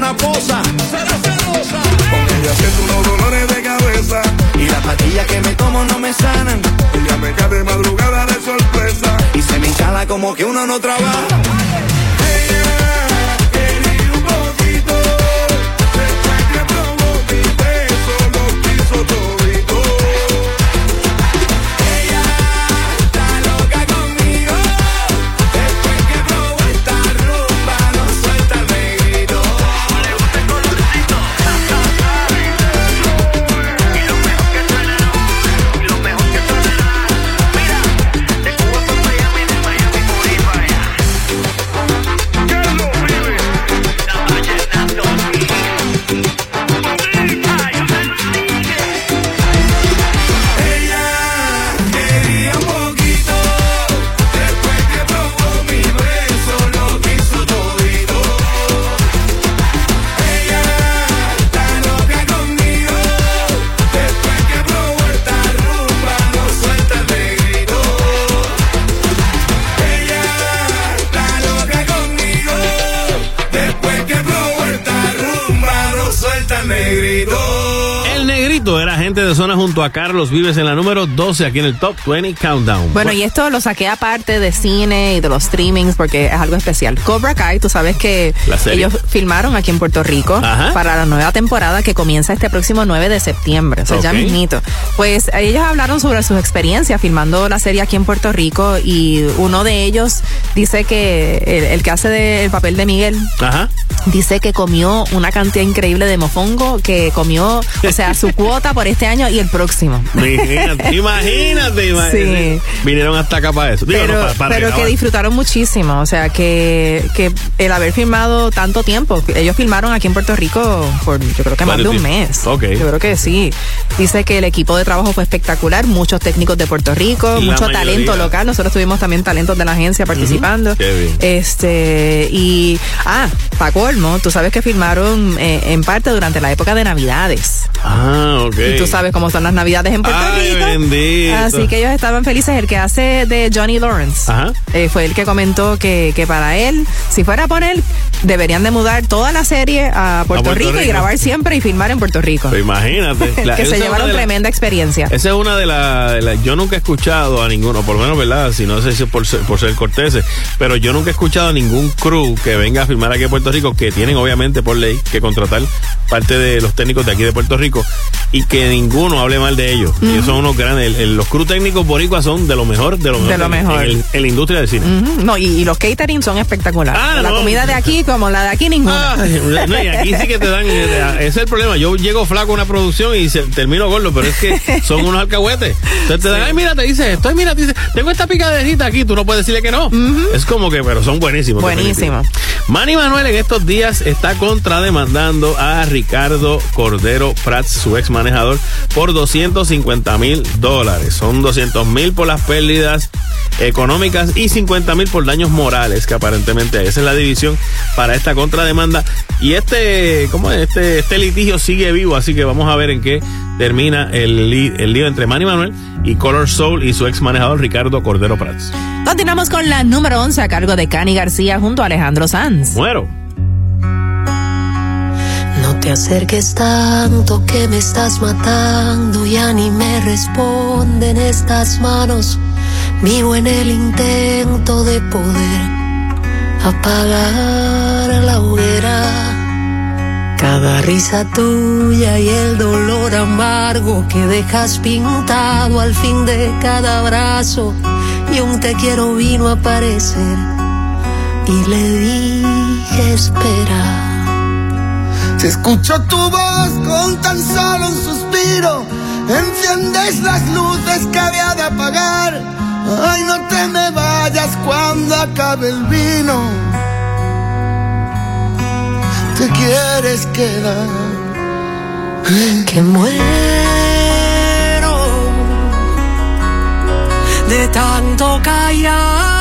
Una poza. Será celosa. Con ella siento unos dolores de cabeza. Y las pastillas que me tomo no me sanan. Ella me cae de madrugada de sorpresa. Y se me instala como que uno no trabaja. Carlos Vives en la número 12 aquí en el Top 20 Countdown. Bueno, y esto lo saqué aparte de cine y de los streamings porque es algo especial. Cobra Kai, tú sabes que ellos filmaron aquí en Puerto Rico Ajá. para la nueva temporada que comienza este próximo 9 de septiembre, o sea, ya Ok. mismito. Pues ellos hablaron sobre sus experiencias filmando la serie aquí en Puerto Rico y uno de ellos dice que el, el que hace de- el papel de Miguel Ajá. dice que comió una cantidad increíble de mofongo, que comió, o sea, su cuota por este año y el próximo. Imagínate, imagínate, imagínate. Sí. Vinieron hasta acá para eso. Digo, pero, no, para- para pero que disfrutaron muchísimo, o sea, que, que el haber filmado tanto tiempo, ellos filmaron aquí en Puerto Rico por yo creo que más de un mes. Ok. Yo creo que sí. Dice que el equipo de trabajo fue espectacular, muchos técnicos de Puerto Rico, La mucho mayoría. talento local, nosotros tuvimos también talentos de la agencia participando. Qué bien. Este, y, ah, pa' colmo, tú sabes que filmaron eh, en parte durante la época de Navidades. Ah, ok. Y tú sabes cómo son las Navidades en Puerto Ay, Rico. bendito. Así que ellos estaban felices. El que hace de Johnny Lawrence Ajá. eh, fue el que comentó que, que para él, si fuera a poner, deberían de mudar toda la serie a Puerto, Puerto Rico, y grabar siempre y filmar en Puerto Rico. Imagínate. La- que se llevaron la- tremenda experiencia. Esa es una de las. yo nunca he escuchado a ninguno, por lo menos, ¿verdad? Si no sé si es por ser, por ser corteses, pero yo nunca he escuchado a ningún crew que venga a filmar aquí en Puerto Rico, que tienen obviamente por ley que contratar parte de los técnicos de aquí de Puerto Rico y que ninguno hable mal de ellos. Ellos son unos grandes. el- el- los crew técnicos boricuas son de lo mejor, de lo mejor. De lo mejor. En, el- en la industria del cine. No, y, y los catering son espectaculares. Ah, la no. comida de aquí como la de aquí ninguna. No, y aquí sí que te dan. eh, Ese es el problema. Yo llego flaco a una producción y se, termino gordo, pero es que son unos alcahuetes. Entonces te dan, ay, mira, te dice esto, ay, mira, te dice, tengo esta picadejita aquí, tú no puedes decirle que no. Es como que, pero son buenísimos. Buenísimo. definitivo. Manny Manuel en estos días está contrademandando a Ricardo Cordero Prats, su ex manejador, por 250 mil dólares. Son 200 mil por las pérdidas económicas y 50 mil por daños morales que aparentemente. Esa es la división para esta contrademanda y este ¿cómo es? este este litigio sigue vivo así que vamos a ver en qué termina el, el lío entre Manny Manuel y Color Soul y su ex manejador Ricardo Cordero Prats Continuamos con la número 11 a cargo de Cani García junto a Alejandro Sanz. muero te acerques tanto que me estás matando, ya ni me responden estas manos. Vivo en el intento de poder apagar la hoguera. Cada risa tuya y el dolor amargo que dejas pintado al fin de cada abrazo. Y un te quiero vino a aparecer y le dije espera. Si escucho tu voz con tan solo un suspiro, enciendes las luces que había de apagar. Ay, no te me vayas cuando acabe el vino. Te quieres quedar. Que muero de tanto callar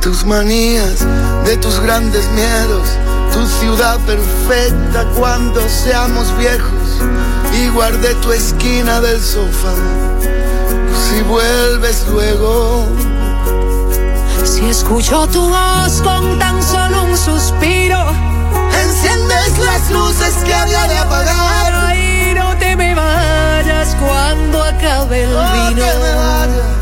tus manías, de tus grandes miedos, tu ciudad perfecta cuando seamos viejos, y guardé tu esquina del sofá. Si vuelves luego, Si escucho tu voz con tan solo un suspiro, enciendes las luces que había de apagar. Ay, no te me vayas cuando acabe el No vino. te me vayas.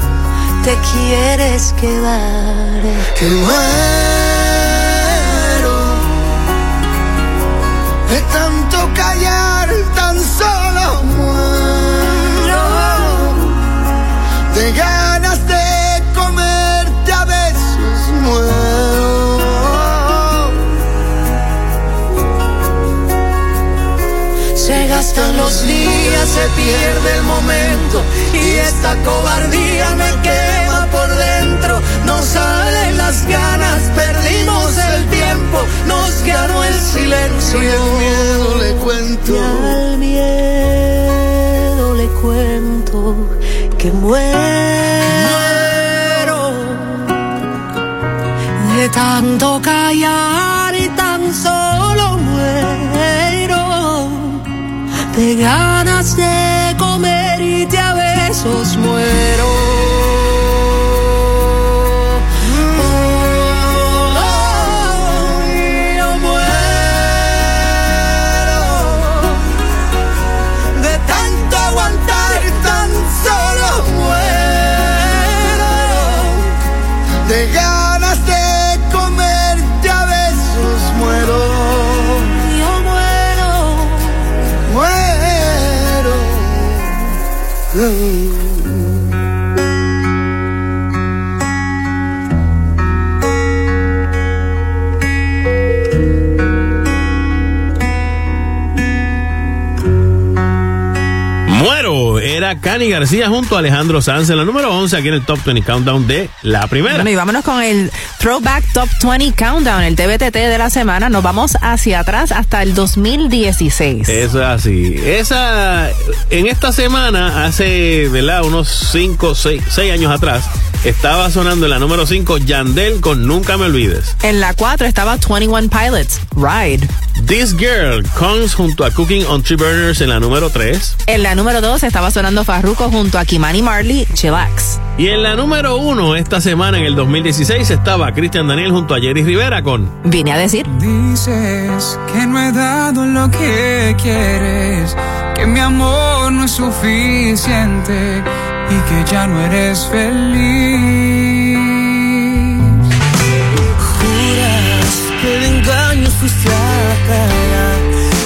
Te quieres quedar. que muero de tanto callar, tan solo muero de Se gastan los días, se pierde el momento y esta cobardía me quema por dentro. No salen las ganas, perdimos el tiempo, nos ganó el silencio. Y el miedo le cuento. Y al miedo le cuento que muero de tanto callar de ganas de comer y te a besos muero. Cani García junto a Alejandro Sanz en la número 11 aquí en el Top 20 Countdown de la primera. Bueno, y vámonos con el Throwback Top 20 Countdown, el TBTT de la semana. Nos vamos hacia atrás hasta el 2016. Eso es así. Esa, en esta semana, hace, ¿verdad? Unos 5, 6 años atrás, estaba sonando en la número 5 Yandel con Nunca Me Olvides. En la 4 estaba 21 Pilots, Ride. This Girl comes junto a Cooking on Three Burners en la número 3. En la número 2 estaba sonando Farruko junto a Kimani Marley, Chillax. Y en la número 1 esta semana, en el 2016, estaba Cristian Daniel junto a Jerry Rivera con Vine a decir. Dices que no he dado lo que quieres, que mi amor no es suficiente y que ya no eres feliz. Juras que de engaños fuiste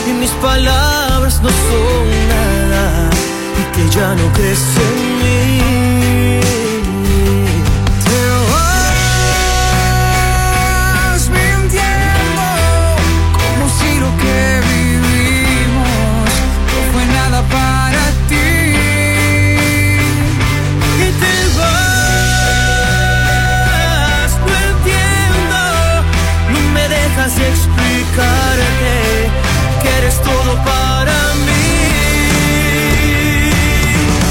y mis palabras no son nada y que ya no crees en mí. Todo para mí.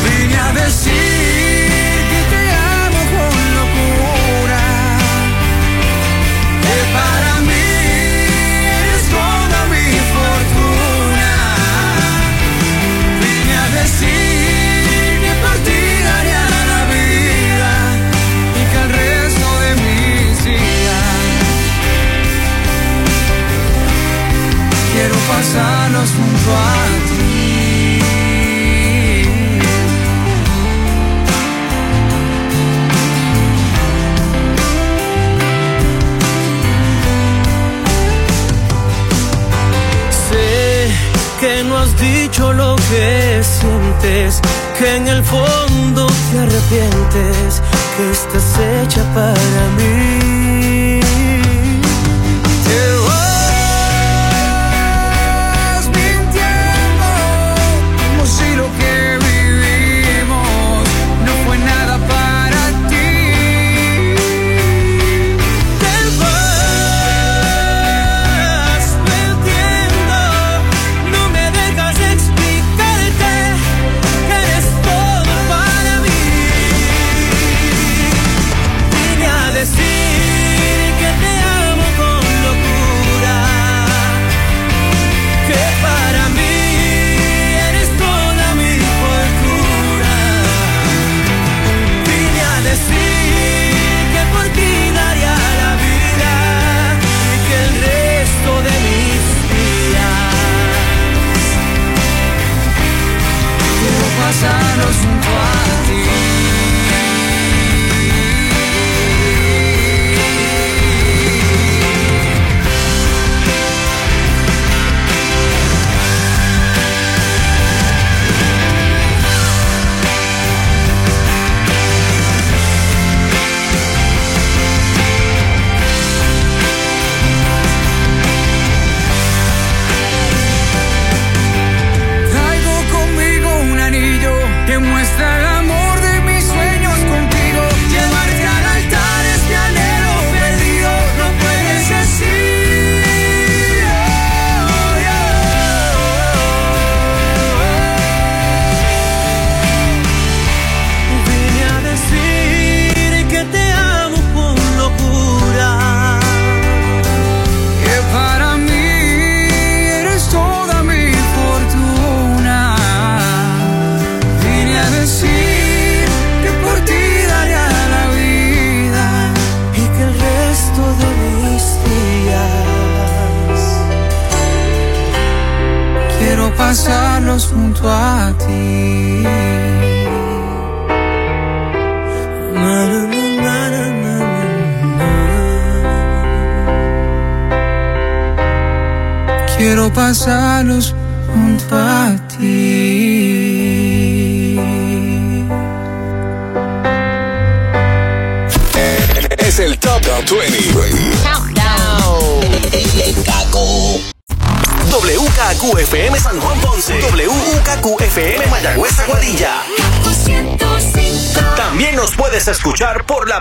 Vine a decir que te amo con locura, Que para mí eres toda mi fortuna. vine a decir que por ti la vida y que el resto de mis días quiero pasarlos Sé que no has dicho lo que sientes, que en el fondo te arrepientes, que estás hecha para mí.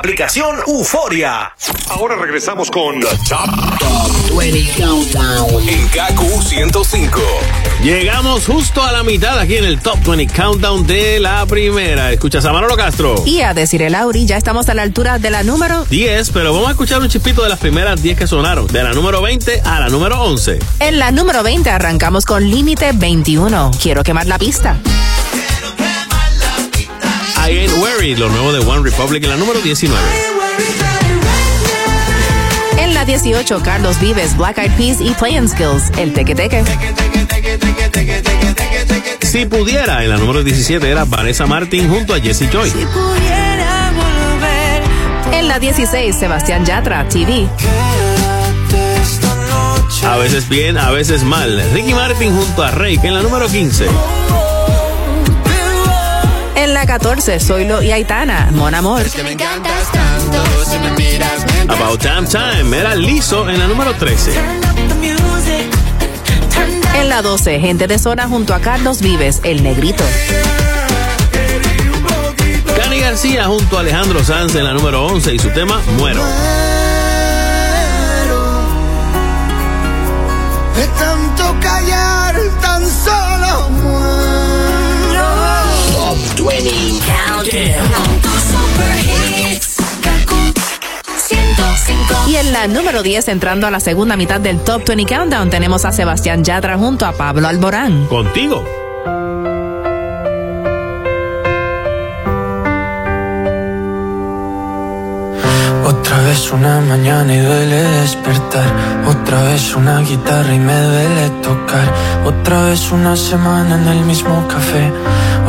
Aplicación Euforia. Ahora regresamos con The Top, 20 Countdown en KQ 105. Llegamos justo a la mitad aquí en el Top 20 Countdown de la primera. Escuchas a Manolo Castro. Y a decir el Lauri, ya estamos a la altura de la número 10, pero vamos a escuchar un chispito de las primeras 10 que sonaron, de la número 20 a la número 11. En la número 20 arrancamos con Límite 21. Quiero quemar la pista. I Ain't Worried, lo nuevo de One Republic en la número 19. En la 18, Carlos Vives, Black Eyed Peas y Playing Skills, el teque teque. Si pudiera, en la número 17 era Vanessa Martin junto a Jesse Joy. En la 16, Sebastián Yatra, TV. A veces bien, a veces mal. Ricky Martin junto a Rake en la número 15. La 14, Zoilo y Aitana, Mon Amor. About Time Time era liso en la número 13. En la 12, Gente de Zona junto a Carlos Vives, El Negrito. Cani García junto a Alejandro Sanz en la número 11 y su tema Muero. De tanto callar, tan solo 20 Countdown. Y en la número 10, entrando a la segunda mitad del Top 20 Countdown, tenemos a Sebastián Yatra junto a Pablo Alborán. Contigo. Otra vez una mañana y duele despertar. Otra vez una guitarra y me duele tocar. Otra vez una semana en el mismo café.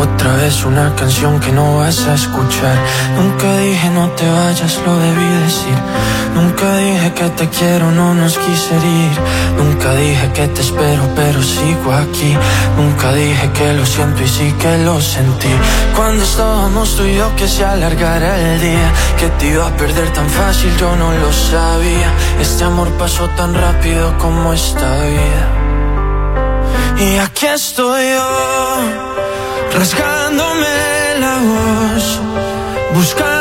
Otra vez una canción que no vas a escuchar. Nunca dije no te vayas, lo debí decir. Nunca dije que te quiero, no nos quise ir. Nunca dije que te espero, pero sigo aquí. Nunca dije que lo siento y sí que lo sentí. Cuando estábamos tú y yo que se alargara el día. Que te iba a perder tan fácil, yo no lo sabía. Este amor pasó tan rápido como esta vida. Y aquí estoy yo, rasgándome la voz, buscándote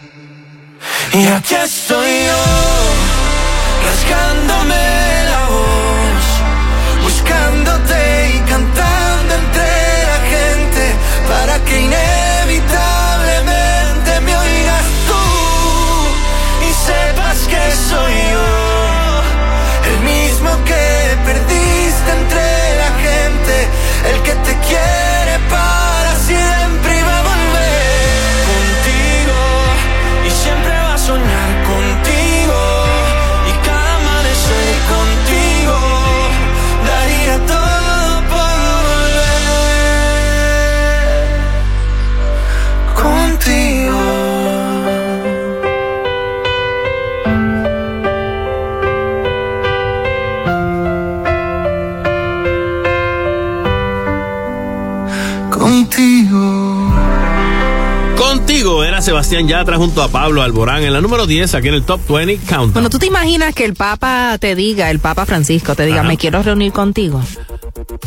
Y aquí estoy Era Sebastián Yatra junto a Pablo Alborán en la número 10 aquí en el Top 20 Countdown. Bueno, tú te imaginas que el Papa te diga, el Papa Francisco te diga, Ajá. me quiero reunir contigo.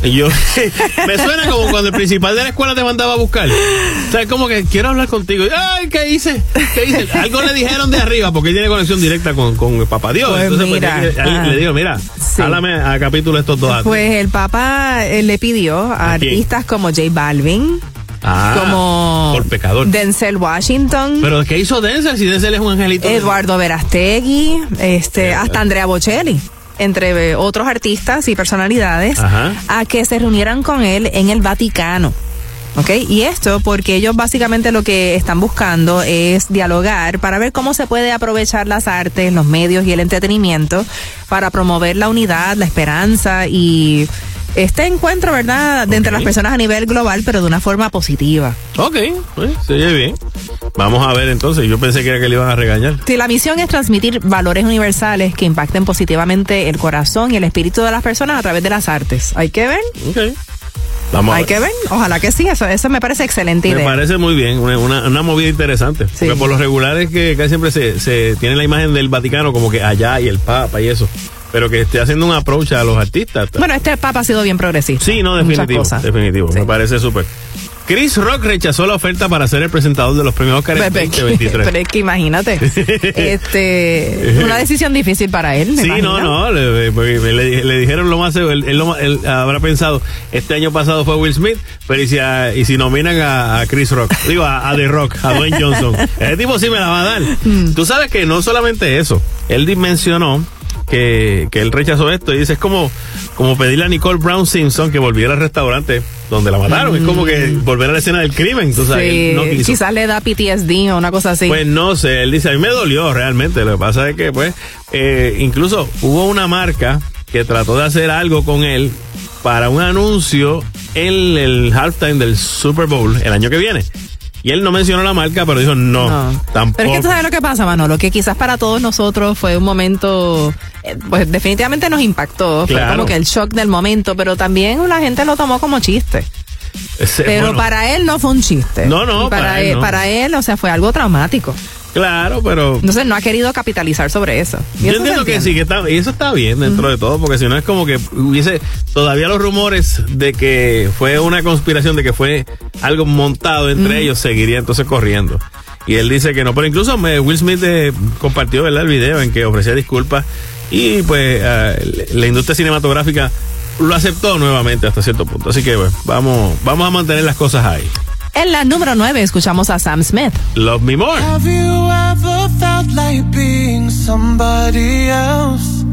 Y yo, me suena como cuando el principal de la escuela te mandaba a buscar. O sea, es como que quiero hablar contigo. Ay, ¿qué hice? ¿Qué hice? Algo le dijeron de arriba porque él tiene conexión directa con, con el papá Dios. Pues Entonces, pues, mira, le- le, le digo, mira, háblame a capítulo estos dos. antes. Pues el Papa eh, le pidió a ¿A artistas como J Balvin, Ah, como por pecador. Denzel Washington, Pero ¿qué hizo Denzel si Denzel es un angelito? Eduardo Verastegui, este, hasta Andrea Bocelli, entre otros artistas y personalidades, Ajá. a que se reunieran con él en el Vaticano. ¿Ok? Y esto porque ellos básicamente lo que están buscando es dialogar para ver cómo se puede aprovechar las artes, los medios y el entretenimiento para promover la unidad, la esperanza y este encuentro, ¿verdad?, de entre las personas a nivel global, pero de una forma positiva. Ok, pues, se oye bien. Vamos a ver entonces. Yo pensé que era que le iban a regañar. Si la misión es transmitir valores universales que impacten positivamente el corazón y el espíritu de las personas a través de las artes. Hay que ver. Ok. Vamos Hay que ver. Ojalá que sí. Eso, eso me parece excelente Me idea. parece muy bien, una, una, una movida interesante. Porque por lo regular es que casi siempre se, se tiene la imagen del Vaticano como que allá y el Papa y eso. Pero que esté haciendo un approach a los artistas. Bueno, este papa ha sido bien progresista. Sí, no, definitivo. cosas. Definitivo. Me parece súper. Chris Rock rechazó la oferta para ser el presentador de los premios Oscar en Pero, es que- 2023. pero es que imagínate. este, una decisión difícil para él. Sí, imagino. no, no, le, dijeron lo más, él, él él habrá pensado, este año pasado fue Will Smith, pero y si, a- y si nominan a, a Chris Rock, digo, a, a The Rock, a Dwayne Johnson, ese tipo sí me la va a dar. Mm. Tú sabes que no solamente eso, él dimensionó que, que él rechazó esto y dice, es como, como pedirle a Nicole Brown Simpson que volviera al restaurante donde la mataron, es como que volver a la escena del crimen, Mm. Sí, él no quiso. quizás le da PTSD o una cosa así. Pues no sé, él dice, a mí me dolió realmente. Lo que pasa es que, pues, eh, incluso hubo una marca que trató de hacer algo con él para un anuncio en el halftime del Super Bowl el año que viene. Y él no mencionó la marca, pero dijo, no, tampoco. Pero es que tú sabes lo que pasa, Manolo, que quizás para todos nosotros fue un momento, eh, pues definitivamente nos impactó, fue Claro. como que el shock del momento, pero también la gente lo tomó como chiste. Ese- Pero bueno, para él no fue un chiste. No, no, para, para él él, no. para él, o sea, fue algo traumático. Claro, pero... Entonces no ha querido capitalizar sobre eso. Yo eso entiendo que sí, que está, y eso está bien dentro de todo, porque si no es como que hubiese todavía los rumores de que fue una conspiración, de que fue algo montado entre ellos, seguiría entonces corriendo. Y él dice que no, pero incluso me- Will Smith eh, compartió ¿verdad? el video en que ofrecía disculpas y pues eh, la industria cinematográfica lo aceptó nuevamente hasta cierto punto. Así que bueno, vamos, vamos a mantener las cosas ahí. En la número 9 escuchamos a Sam Smith. Love Me More. Have you ever felt like being somebody else?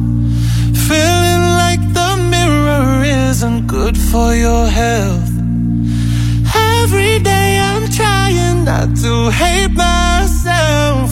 Feeling like the mirror isn't good for your health. Every day I'm trying not to hate myself.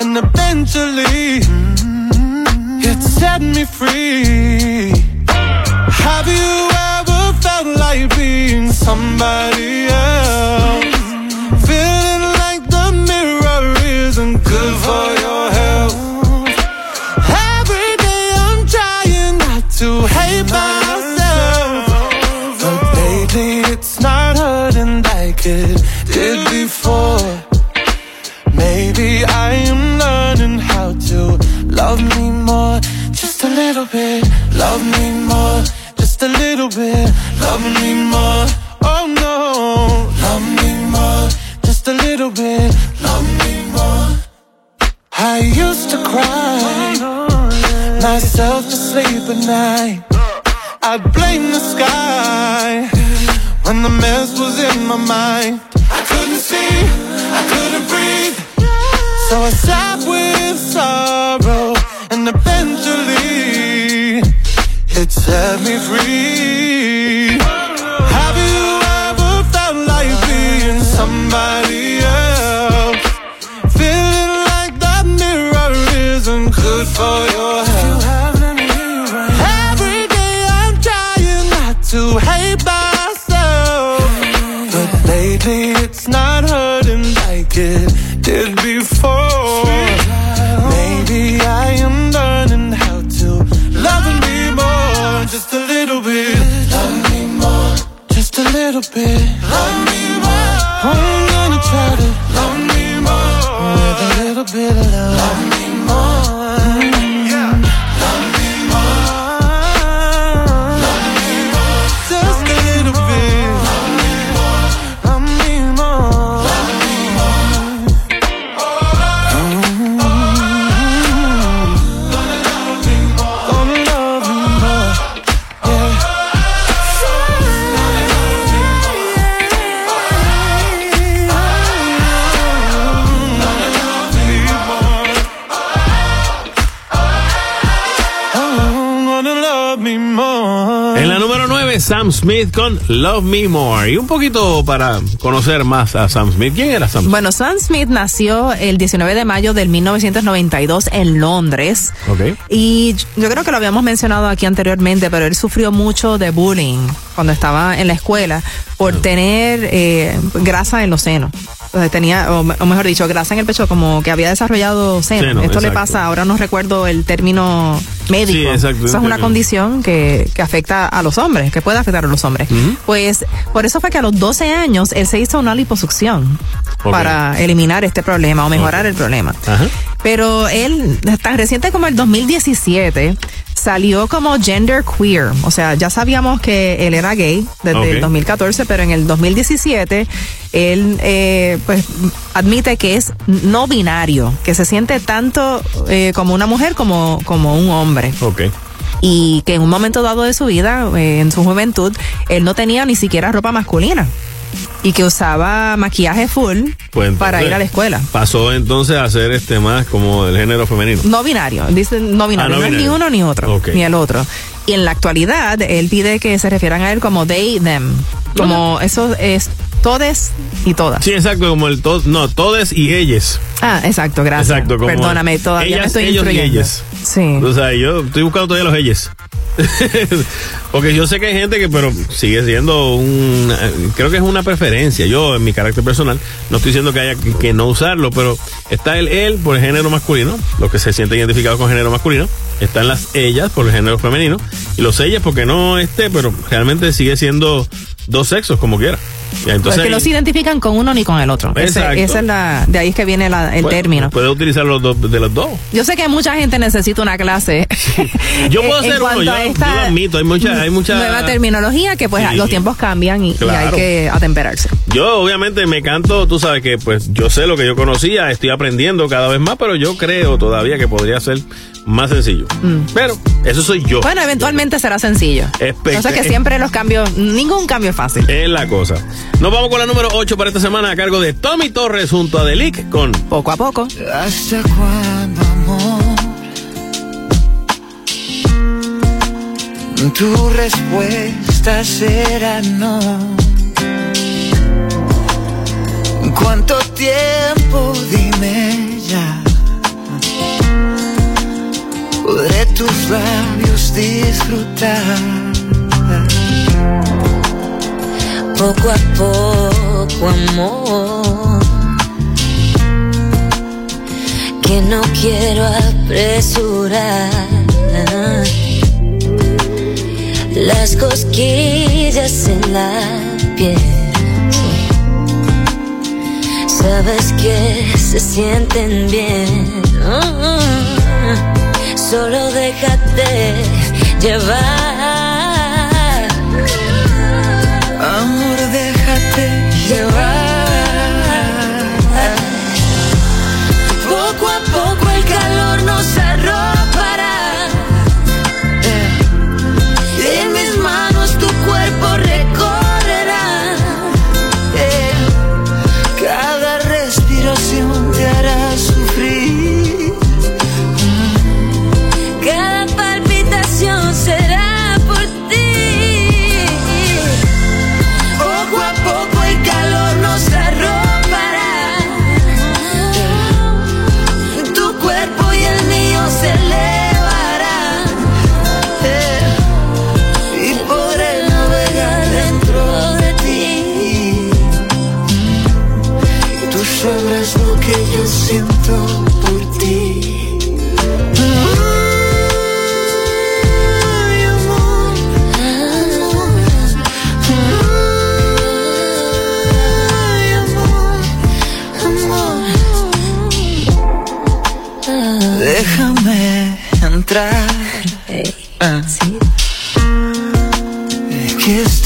and eventually mm-hmm, it set me free. Have you ever felt like being somebody else? Little bit, love me more. Just a little bit, love me more. Oh no, love me more. Just a little bit, love me more. I used to cry myself to sleep at night. I'd blame the sky when the mess was in my mind. It did before. Maybe I am learning how to love me more. Just a little bit. Love me more. Just a little bit. Sam Smith con Love Me More. Y un poquito para conocer más a Sam Smith. ¿Quién era Sam Smith? Bueno, Sam Smith nació el 19 de mayo del 1992 en Londres. Ok. Y yo creo que lo habíamos mencionado aquí anteriormente, pero él sufrió mucho de bullying cuando estaba en la escuela por tener eh, grasa en los senos. Entonces tenía, o, o mejor dicho, grasa en el pecho, como que había desarrollado seno. Seno, Esto le pasa, ahora no recuerdo el término médico. Sí, exacto, Esa es una condición que, que afecta a los hombres, que puede afectar a los hombres. Pues por eso fue que a los 12 años él se hizo una liposucción Para eliminar este problema o mejorar el problema. Ajá. Pero él, tan reciente como el 2017, salió como gender queer. O sea, ya sabíamos que él era gay desde el 2014, pero en el 2017 él eh, pues admite que es no binario, que se siente tanto eh, como una mujer como, como un hombre. Y que en un momento dado de su vida, eh, en su juventud, él no tenía ni siquiera ropa masculina. Y que usaba maquillaje full Pues entonces, para ir a la escuela. Pasó entonces a ser este más como del género femenino. No binario, dice no binario, Ah, no no, es ni uno ni otro, ni el otro. Y en la actualidad, él pide que se refieran a él como they, them, como eso es todes y todas. Sí, exacto, como el to no, todes y ellas. Ah, exacto, gracias. Exacto, como Perdóname, todavía me estoy ellos y ellas. Sí. O sea, yo estoy buscando todavía los ellos. Porque yo sé que hay gente que, pero sigue siendo un. Creo que es una preferencia. Yo, en mi carácter personal, no estoy diciendo que haya que, no usarlo, pero está el él por el género masculino, los que se sienten identificados con género masculino. Están las ellas por el género femenino. Y los ellas porque no esté, pero realmente sigue siendo dos sexos, como quiera. Entonces, Porque no se identifican con uno ni con el otro. Ese- esa es la, de ahí es que viene la- el término. Puede utilizar los dos de los dos. Yo sé que mucha gente necesita una clase. Yo puedo ser uno, yo, esta lo admito, hay mucha, hay mucha nueva terminología que pues Sí. los tiempos cambian y, y hay que atemperarse. Yo obviamente me canto, tú sabes que pues yo sé lo que yo conocía, estoy aprendiendo cada vez más, pero yo creo todavía que podría ser más sencillo. Pero eso soy yo. Mm. Bueno, eventualmente será sencillo. Espe- Entonces que siempre los cambios, ningún cambio es fácil. Es la cosa. Nos vamos con la número 8 para esta semana a cargo de Tommy Torres junto a Delic con Poco a poco. ¿Hasta cuándo, amor? Tu respuesta será no. ¿Cuánto tiempo? Dime ya. Podré tus labios disfrutar. Poco a poco, amor. Que no quiero apresurar. Las cosquillas en la piel. Sabes que se sienten bien. Solo déjate llevar. Déjate llevar.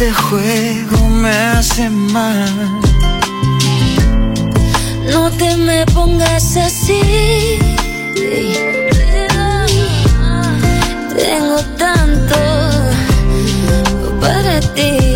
Este juego me hace mal. No te me pongas así. Tengo tanto para ti.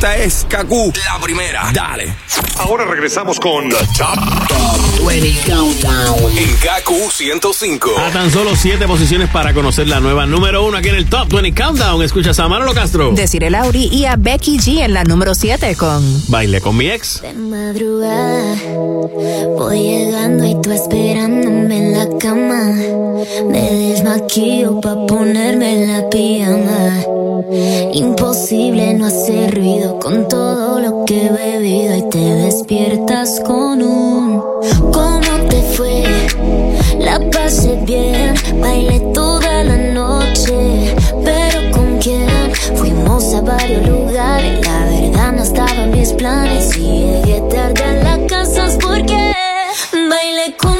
Esta es Kaku, la primera. Dale. Ahora regresamos con The Top, 20 Countdown. en KQ 105. A tan solo siete posiciones para conocer la nueva número uno aquí en el Top 20 Countdown. Escuchas a Manolo Castro. Deciré Lauri y a Becky G en la número 7 con Baile con mi ex. De madrugada voy llegando y tú esperándome en la cama. Me desmaquillo pa' ponerme la pijama. Imposible no hacer ruido con todo lo que he bebido y te despiertas con un ¿Cómo te fue? La pasé bien, bailé toda la noche, pero ¿con quién? Fuimos a varios lugares, la verdad no estaban mis planes y llegué tarde a la casa porque bailé con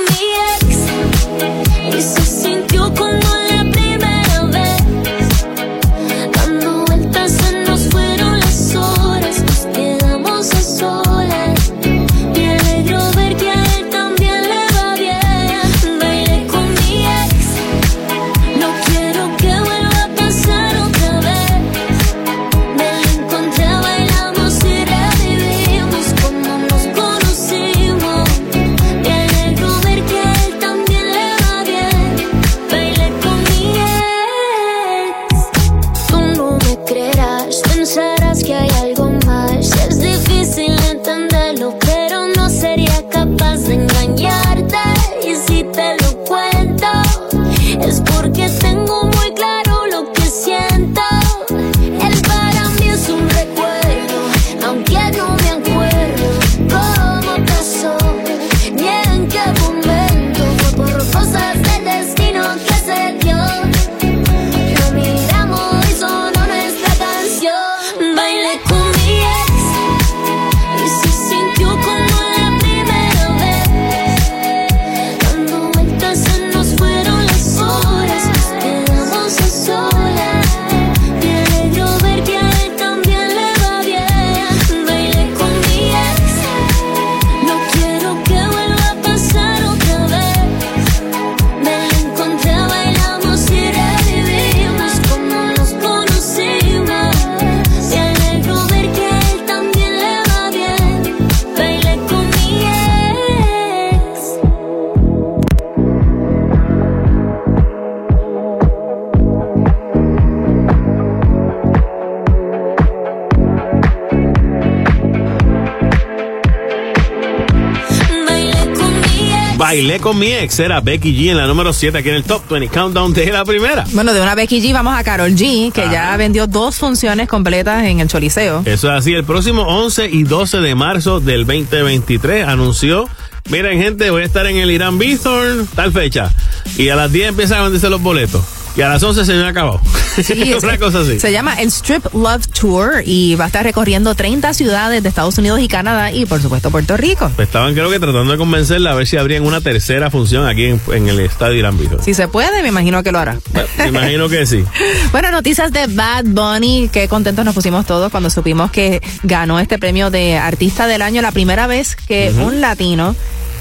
Bailé con mi ex, era Becky G en la número 7 aquí en el Top 20 Countdown de la primera. Bueno, de una Becky G vamos a Carol G, que ya vendió dos funciones completas en el Choliseo. Eso es así, el próximo 11 y 12 de marzo del 2023 anunció, miren gente, voy a estar en el Irán Bithorn, tal fecha, y a las 10 empiezan a venderse los boletos. Y a las 11 se me ha Una se- cosa así. Se llama el Strip Love Tour y va a estar recorriendo 30 ciudades de Estados Unidos y Canadá y por supuesto Puerto Rico. Pues estaban creo que tratando de convencerla a ver si abrían una tercera función aquí en, en el estadio Irán. Si se puede, me imagino que lo hará. Me imagino que sí. Bueno, noticias de Bad Bunny. Qué contentos nos pusimos todos cuando supimos que ganó este premio de Artista del Año. La primera vez que un latino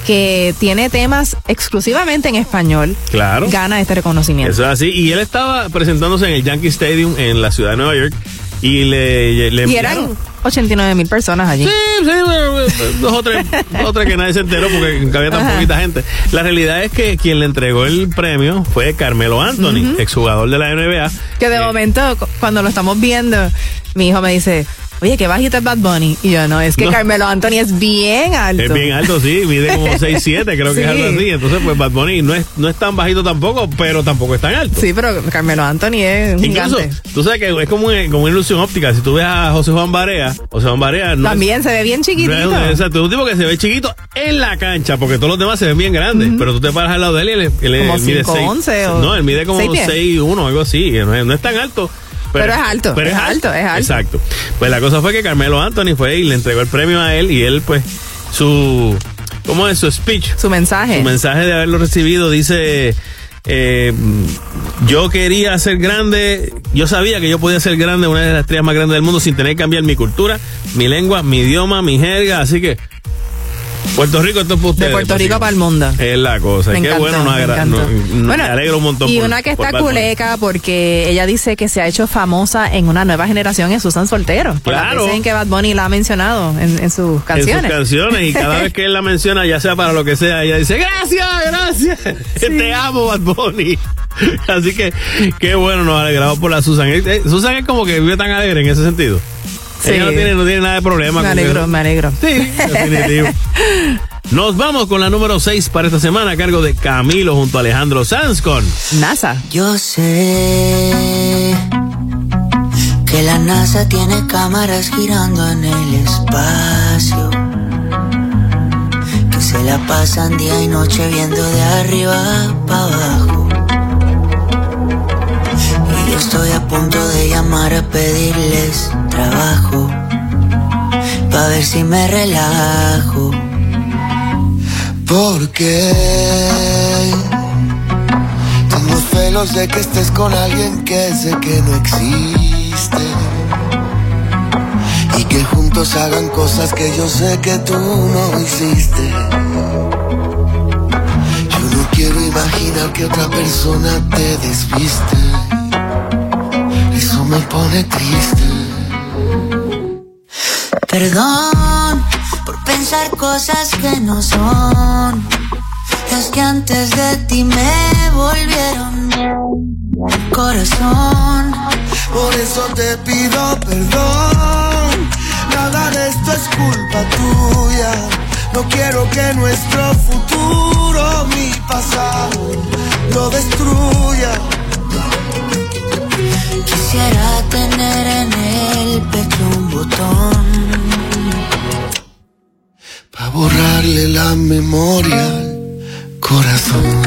que tiene temas exclusivamente en español Claro. gana este reconocimiento. Eso es así. Y él estaba presentándose en el Yankee Stadium en la ciudad de Nueva York y le, le Y eran 89 mil personas allí. Sí, sí, dos o tres, dos o tres que nadie se enteró porque había tan Ajá. poquita gente. La realidad es que quien le entregó el premio fue Carmelo Anthony, exjugador de la NBA. Que de momento, cu- cuando lo estamos viendo, mi hijo me dice, oye, qué bajito es Bad Bunny. Y yo, no, es que No. Carmelo Anthony es bien alto. Es bien alto, sí, mide como 6'7, creo que es Sí. algo así. Entonces, pues Bad Bunny no es, no es tan bajito tampoco, pero tampoco es tan alto. Sí, pero Carmelo Anthony es un Incluso, gigante. tú sabes que es como, un- como una ilusión óptica. Si tú ves a José Juan Barea, José Juan Barea no es- También se ve bien chiquitito. No es- Exacto, es un tipo que se ve chiquito en la cancha, porque todos los demás se ven bien grandes. Pero tú te paras al lado de él y él, él- Como él mide 5'11" seis- o No, él mide como seis pies. 6'1, algo así. No es, no es tan alto. Pero es alto, es alto, es alto. Exacto. Pues la cosa fue que Carmelo Anthony fue y le entregó el premio a él y él, pues, su. ¿Cómo es? Su speech. Su mensaje. Su mensaje de haberlo recibido dice. eh, yo quería ser grande, yo sabía que yo podía ser grande, una de las estrellas más grandes del mundo sin tener que cambiar mi cultura, mi lengua, mi idioma, mi jerga, así que Puerto Rico esto es para ustedes. De Puerto Rico para el mundo. Es la cosa, Me qué encantó, bueno, me agra- encantó. no- no- Bueno, me alegro un montón. Y por- una que está culeca porque ella dice que se ha hecho famosa en una nueva generación es Susan Soltero. Claro. veces en que Bad Bunny la ha mencionado en, en sus canciones. En sus canciones y cada vez que él la menciona, ya sea para lo que sea, ella dice, gracias, gracias, te amo, Bad Bunny. Así que, qué bueno, nos alegramos por la Susan. Eh, eh, Susan es como que vive tan alegre en ese sentido. Sí. Ella no tiene, no tiene nada de problema. Me con alegro, eso. me alegro. Sí, definitivo. Nos vamos con la número 6 para esta semana a cargo de Camilo junto a Alejandro Sanz con NASA. Yo sé que la NASA tiene cámaras girando en el espacio. Que se la pasan día y noche viendo de arriba para abajo. Estoy a punto de llamar a pedirles trabajo. Pa' ver si me relajo. Porque tengo celos de que estés con alguien que sé que no existe. Y que juntos hagan cosas que yo sé que tú no hiciste. Yo no quiero imaginar que otra persona te desviste. Eso me pone triste. Perdón por pensar cosas que no son. Las que antes de ti me volvieron corazón. Por eso te pido perdón. Nada de esto es culpa tuya. No quiero que nuestro futuro, mi pasado, lo destruya. Quisiera tener en el pecho un botón. Pa' borrarle la memoria al corazón.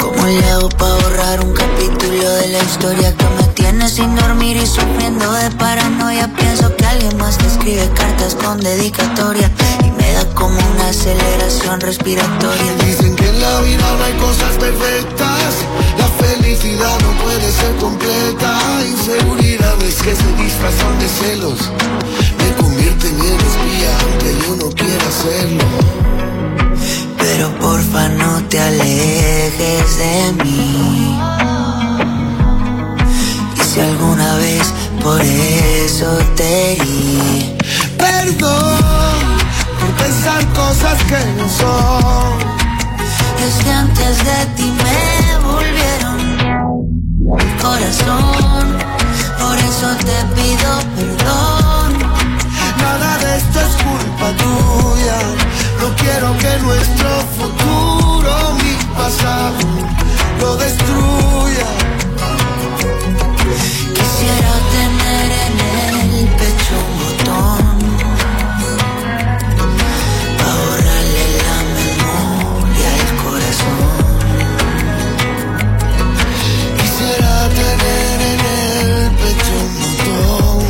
¿Cómo le hago para borrar un capítulo de la historia que me tiene sin dormir y sufriendo de paranoia? Pienso que alguien más que escribe cartas con dedicatoria y me da como una aceleración respiratoria. Dicen que en la vida no hay cosas perfectas. La felicidad no puede ser completa. Inseguridades que se disfrazan de celos. Me convierten en espía aunque yo no quiera hacerlo. Pero porfa no te alejes de mí. Y si alguna vez por eso te di. Perdón por pensar cosas que no son. Es que antes de ti me volvieron el corazón. Por eso te pido perdón. Nada de esto es culpa tuya. No quiero que nuestro futuro, mi pasado, lo destruya. Quisiera tener en el pecho un botón para borrarle la memoria al corazón. Quisiera tener en el pecho un botón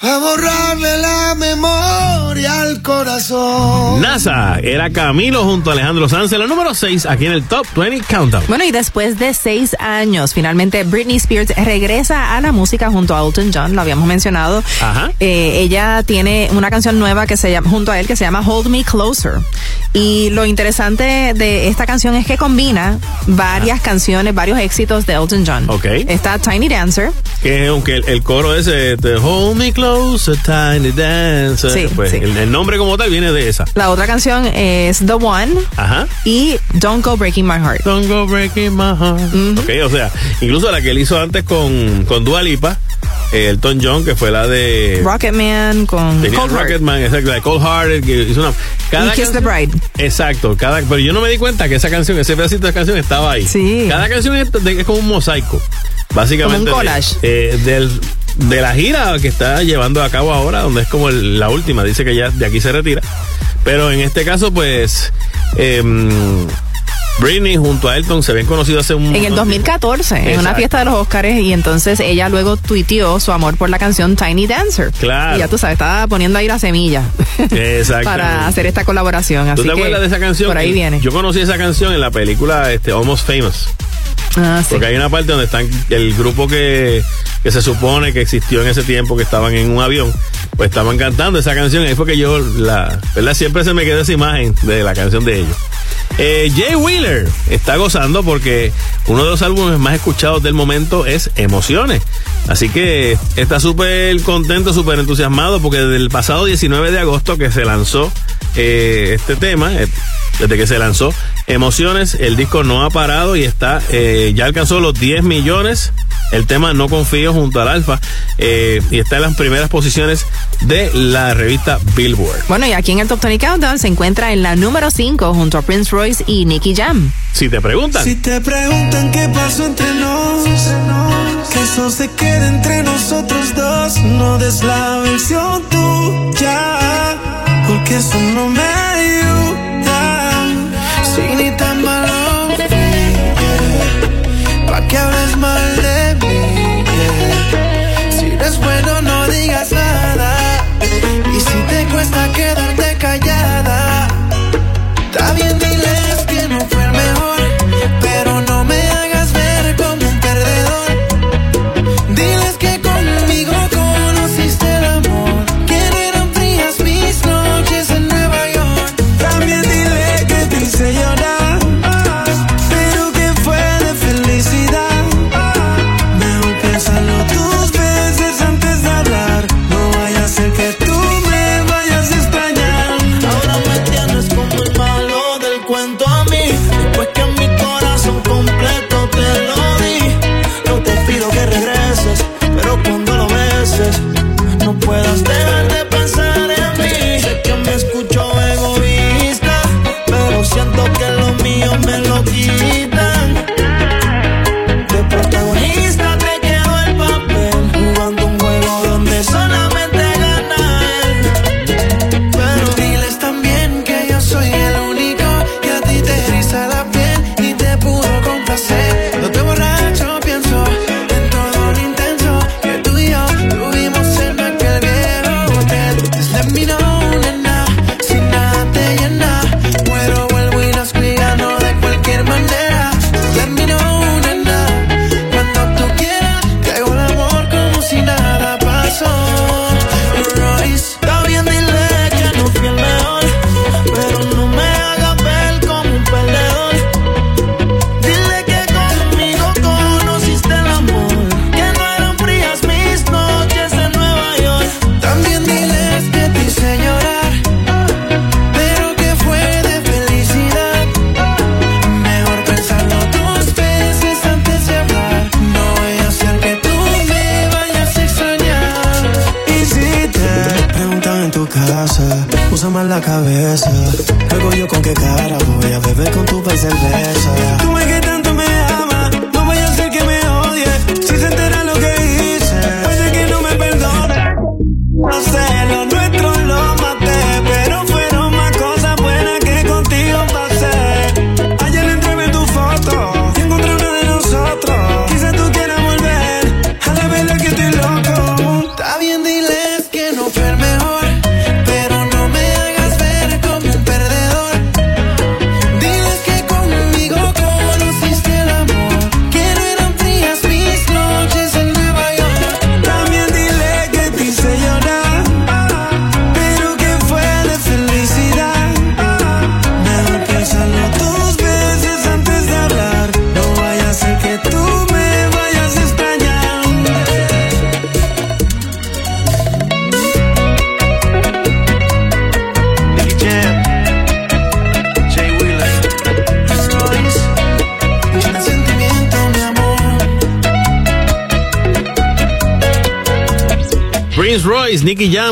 para borrarle la memoria al corazón. NASA era Camilo junto a Alejandro Sanz, en la número 6 aquí en el Top 20 Countdown. Bueno, y después de seis años, finalmente Britney Spears regresa a la música junto a Elton John, lo habíamos mencionado. Ajá. Eh, ella tiene una canción nueva que se llama, junto a él, que se llama Hold Me Closer. Y lo interesante de esta canción es que combina varias canciones, varios éxitos de Elton John. Ok. Está Tiny Dancer. Que aunque el, el coro ese, de Hold Me Close, a Tiny Dancer, Sí, pues sí. El, el nombre como tal viene de esa. La otra canción es The One Ajá. y Don't Go Breaking My Heart. Don't go breaking my heart. Ok, o sea, incluso la que él hizo antes con, con Dua Lipa, eh, Elton John, que fue la de... Rocketman con Tenía Cold. Rocketman, exacto, la de Cold Hearted, que hizo una... Y Kiss the Bride. Exacto, cada, pero yo no me di cuenta que esa canción, ese pedacito de canción estaba ahí. Sí. Cada canción es, como un mosaico, básicamente. Como un collage. de- eh, del, de la gira que está llevando a cabo ahora, donde es como el- la última, dice que ya de aquí se retira. Pero en este caso, pues, em, Britney junto a Elton se habían conocido hace un... En el montón de tiempo. 2014, en una Exacto. fiesta de los Oscars, y entonces ella luego tuiteó su amor por la canción Tiny Dancer. Claro. Y ya tú sabes, estaba poniendo ahí la semilla Exactamente. para hacer esta colaboración. ¿Tú Así te que acuerdas de esa canción? Por ahí viene. Yo conocí esa canción en la película este, Almost Famous. Ah. Porque hay una parte donde están el grupo que, que se supone que existió en ese tiempo, que estaban en un avión, pues estaban cantando esa canción. Ahí fue que yo, la, ¿verdad? Siempre se me quedó esa imagen de la canción de ellos. Eh, Jay Wheeler está gozando porque uno de los álbumes más escuchados del momento es Emociones. Así que está súper contento, súper entusiasmado porque desde el pasado 19 de agosto que se lanzó eh, este tema, eh, desde que se lanzó Emociones, el disco no ha parado y está eh, ya alcanzó los 10 millones. El tema No Confío junto al Alfa eh, y está en las primeras posiciones de la revista Billboard. Bueno, y aquí en el Top 20 Countdown se encuentra en la número 5 junto a Prince Royce y Nicky Jam. Si te preguntan, Si te preguntan qué pasó entre nos, que eso se quede entre nosotros dos. No des la versión tuya, porque eso no me ayuda.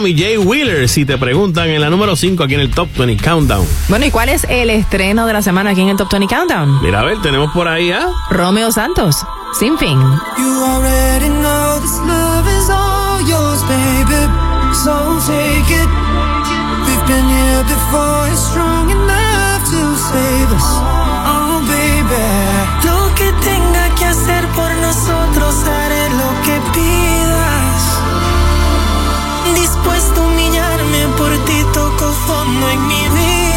y Jay Wheeler, si te preguntan, en la número 5 aquí en el Top 20 Countdown. Bueno, ¿y cuál es el estreno de la semana aquí en el Top 20 Countdown? Mira, a ver, tenemos por ahí a... Romeo Santos, Sin Fin. You already know this love is all yours, baby, so take it. We've been here before, it's strong enough to save us. Oh, baby, lo que tenga que hacer por nosotros. make me leave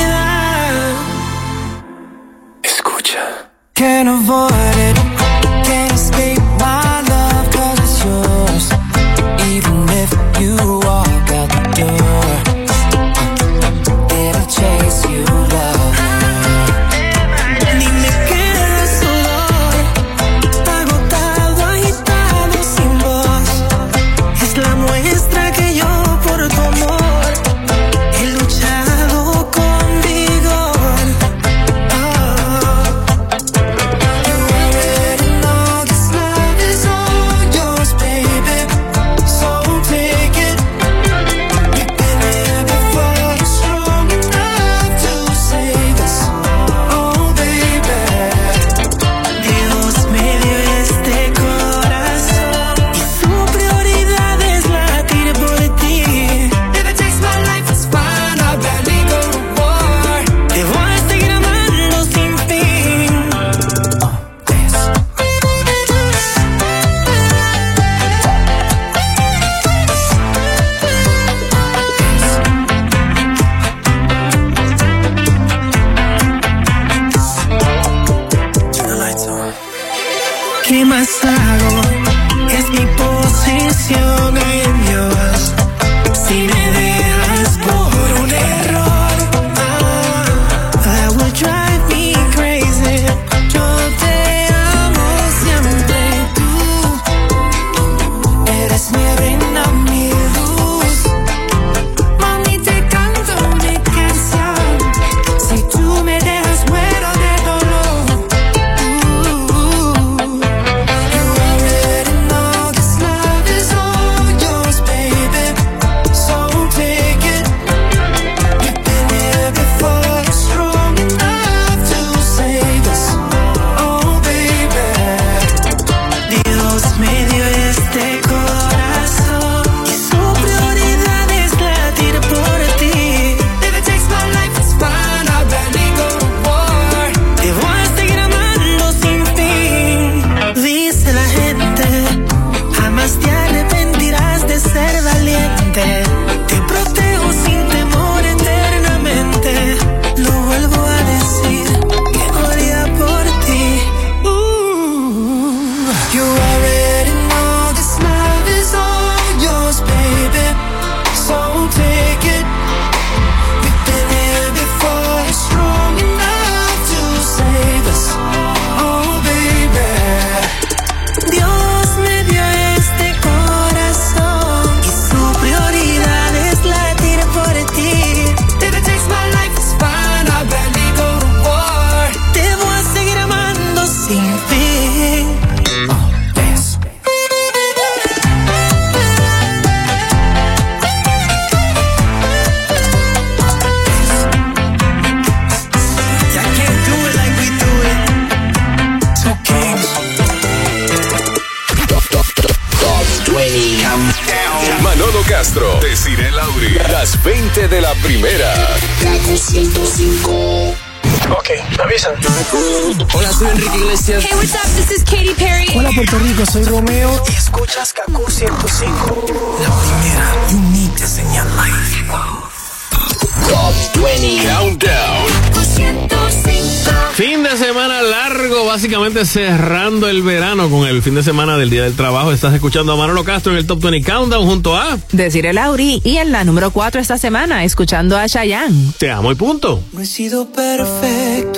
cerrando el verano con el fin de semana del Día del Trabajo. Estás escuchando a Manolo Castro en el Top 20 Countdown junto a Decir el Lauri y en la número 4 esta semana, escuchando a Chayanne. Te amo y punto. No he sido perfecto.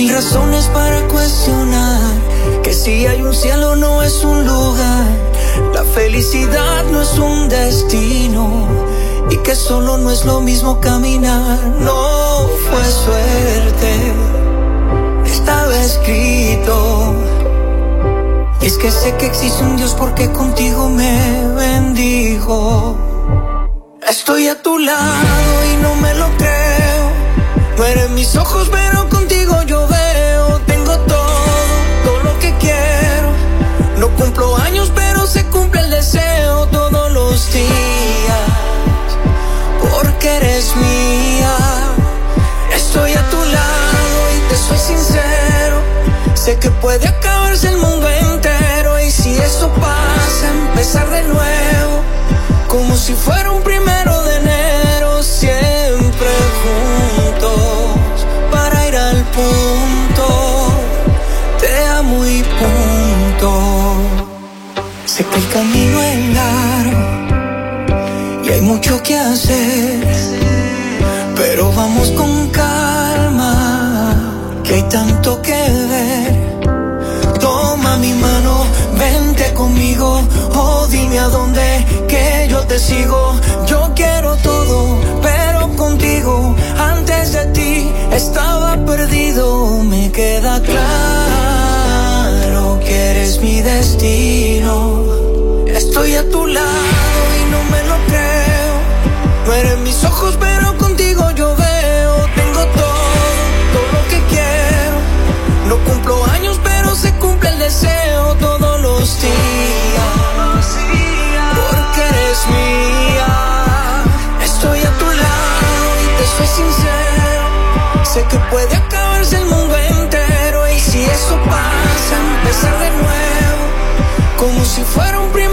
Mil razones para cuestionar que si hay un cielo no es un lugar, la felicidad no es un destino y que solo no es lo mismo caminar. No fue suerte, estaba escrito. Y es que sé que existe un Dios porque contigo me bendijo. Estoy a tu lado y no me lo creo. Mueren mis ojos, pero yo veo. Tengo todo, todo lo que quiero. No cumplo años, pero se cumple el deseo todos los días. Porque eres mía. Estoy a tu lado y te soy sincero. Sé que puede acabarse el mundo entero. Y si eso pasa, empezar de nuevo. Como si fuera un el camino es largo y hay mucho que hacer. Pero vamos con calma, que hay tanto que ver. Toma mi mano, vente conmigo, o dime a dónde que yo te sigo. Yo quiero todo, pero contigo, antes de ti estaba perdido. Me queda claro que eres mi destino. Estoy a tu lado y no me lo creo. No eres mis ojos, pero contigo yo veo. Tengo todo, todo lo que quiero. No cumplo años, pero se cumple el deseo todos los días. Porque eres mía. Estoy a tu lado y te soy sincero. Sé que puede acabarse el mundo entero. Y si eso pasa, empezar de nuevo. Como si fuera un primero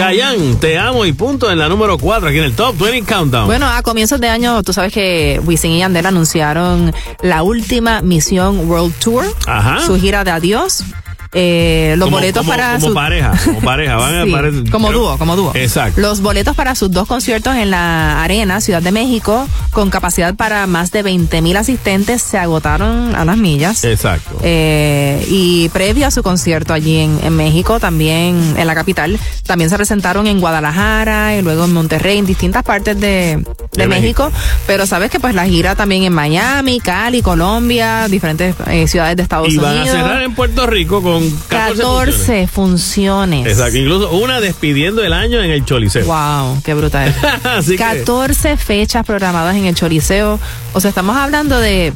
Chayanne, te amo y punto en la número 4 aquí en el Top 20 Countdown. Bueno, a comienzos de año, tú sabes que Wisin y Yandel anunciaron la última misión World Tour, Ajá. su gira de adiós. Eh, los Como- boletos como- para como su- pareja, como pareja, van a como dúo, como dúo. Exacto. Los boletos para sus dos conciertos en la Arena, Ciudad de México, con capacidad para más de 20 mil asistentes, se agotaron a las millas. Exacto. Eh, y previo a su concierto allí en, en México, también en la capital, también se presentaron en Guadalajara y luego en Monterrey, en distintas partes de, de De México. Pero sabes que pues la gira también en Miami, Cali, Colombia, diferentes eh, ciudades de Estados Y van Unidos. a cerrar en Puerto Rico con 14, 14 funciones. Exacto, incluso una despidiendo el año en el Choliseo. Wow, qué brutal. Así que- 14 fechas programadas en el Choriceo. O sea, estamos hablando de,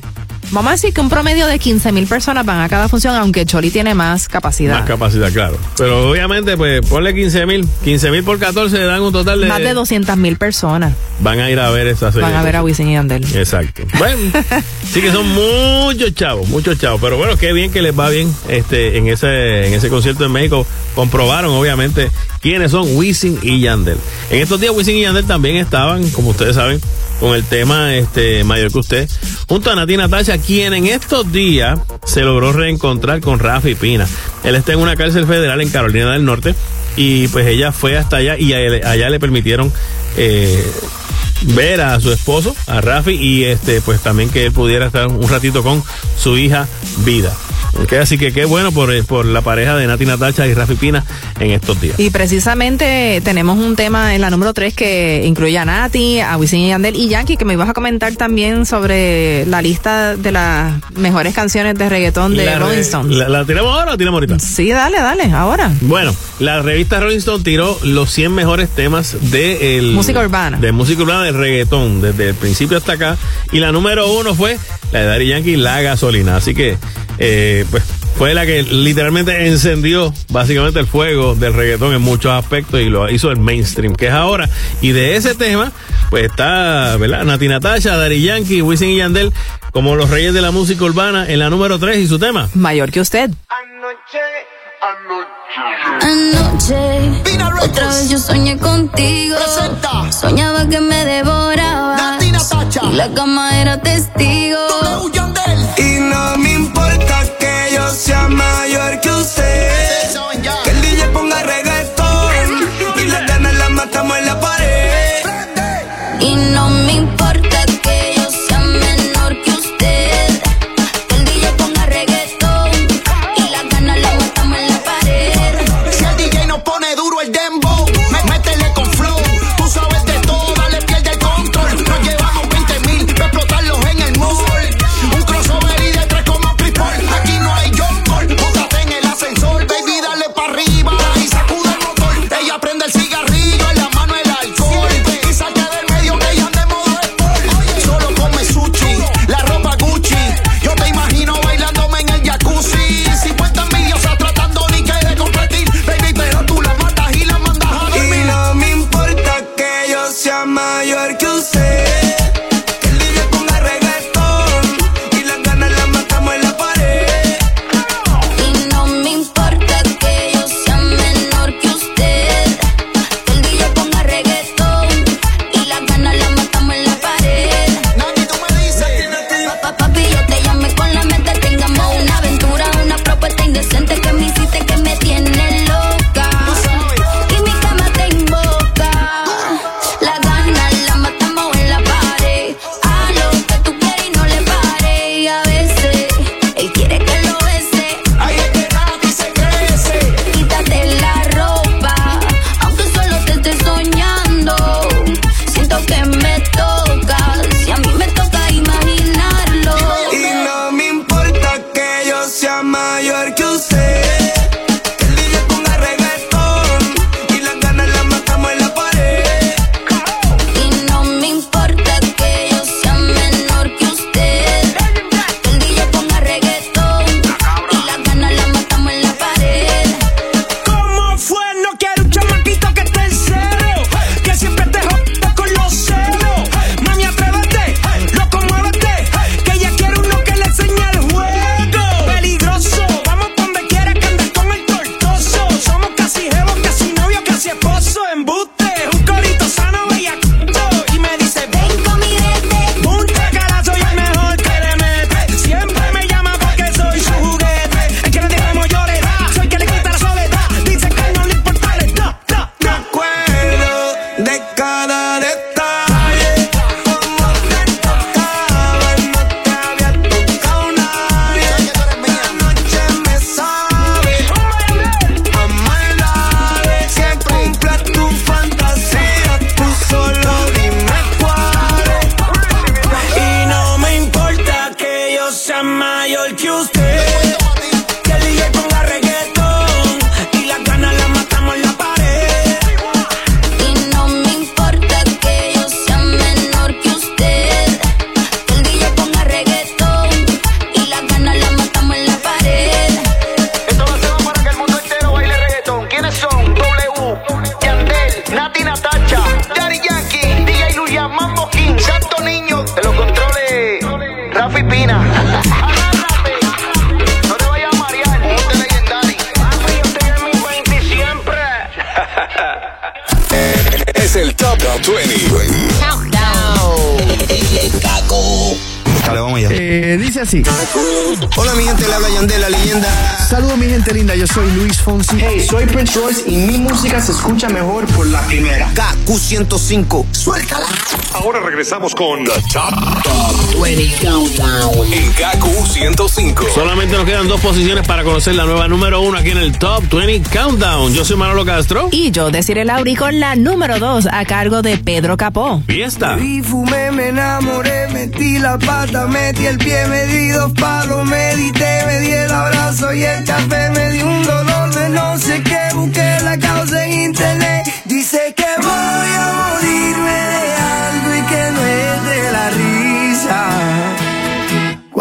vamos a decir que un promedio de 15 mil personas van a cada función, aunque Choli tiene más capacidad. Más capacidad, claro. Pero obviamente, pues ponle 15 mil. 15 mil por 14 dan un total de. Más de 200 mil personas Van a ir a ver esta serie. van a ver a Wisin y Yandel. Exacto. Bueno, sí que son muchos chavos, muchos chavos. Pero bueno, qué bien que les va bien este en ese en ese concierto en México. Comprobaron, obviamente, quiénes son Wisin y Yandel. En estos días, Wisin y Yandel también estaban, como ustedes saben, con el tema este mayor que usted, junto a Nati Natasha, quien en estos días se logró reencontrar con Rafi Pina. Él está en una cárcel federal en Carolina del Norte y pues ella fue hasta allá y a allá le permitieron eh, ver a su esposo, a Rafi, y este, pues también que él pudiera estar un ratito con su hija Vida. Okay, así que qué bueno por, eh, por la pareja de Nati Natacha y Rafi Pina en estos días. Y precisamente tenemos un tema en la número 3 que incluye a Nati, a Wisin y Yandel y Yankee, que me ibas a comentar también sobre la lista de las mejores canciones de reggaetón de la Rolling Stone. La, tiramos ahora o la tiramos ahorita? Sí, dale, dale, ahora. Bueno, la revista Rolling Stone tiró los 100 mejores temas de música urbana. De música urbana de del reggaetón desde el principio hasta acá. Y la número uno fue la de Daddy Yankee, la gasolina. Así que, eh, pues, fue la que literalmente encendió básicamente el fuego del reggaetón en muchos aspectos y lo hizo el mainstream, que es ahora. Y de ese tema, pues está, ¿verdad? Nati Natasha, Dari Yankee, Wisin y Yandel, como los reyes de la música urbana en la número 3 y su tema. Mayor que usted. Anoche Anoche, otra vez yo soñé contigo. Presenta. Soñaba que me devoraba. Y la cama era testigo. Y no me importa que yo sea mayor que usted. Que el DJ ponga reggaetón. Y las ganas las matamos en la pared. Y no me importa. KQ105. Suéltala. Ahora regresamos con The Top, 20 Countdown en KQ 105. Solamente nos quedan dos posiciones para conocer la nueva número uno aquí en el Top 20 Countdown. Yo soy Manolo Castro. Y yo, Desiree Lauri, con la número 2 a cargo de Pedro Capó. Fiesta. Y fumé, me enamoré, metí la pata, metí el pie, me di dos palos, medité, me di el abrazo y el café, me di un dolor de no sé qué, busqué la causa en internet.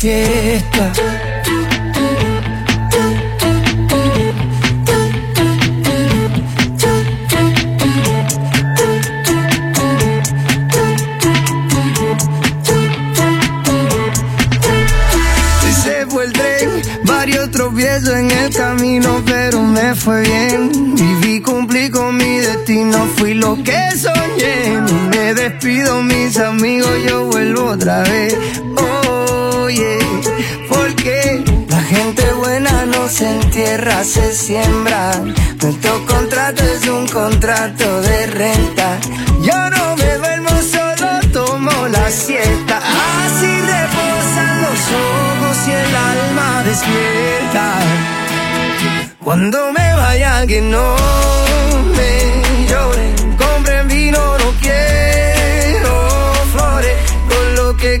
fiesta. Tropiezos en el camino, pero me fue bien. Viví, cumplí con mi destino, fui lo que soñé. Me despido, mis amigos, yo vuelvo otra vez. Oye, se entierra, se siembra. Nuestro contrato es un contrato de renta. Yo no me duermo, solo tomo la siesta. Así reposan los ojos y el alma despierta. Cuando me vaya que no me lloren, compren vino, no quiero flores. Con lo que he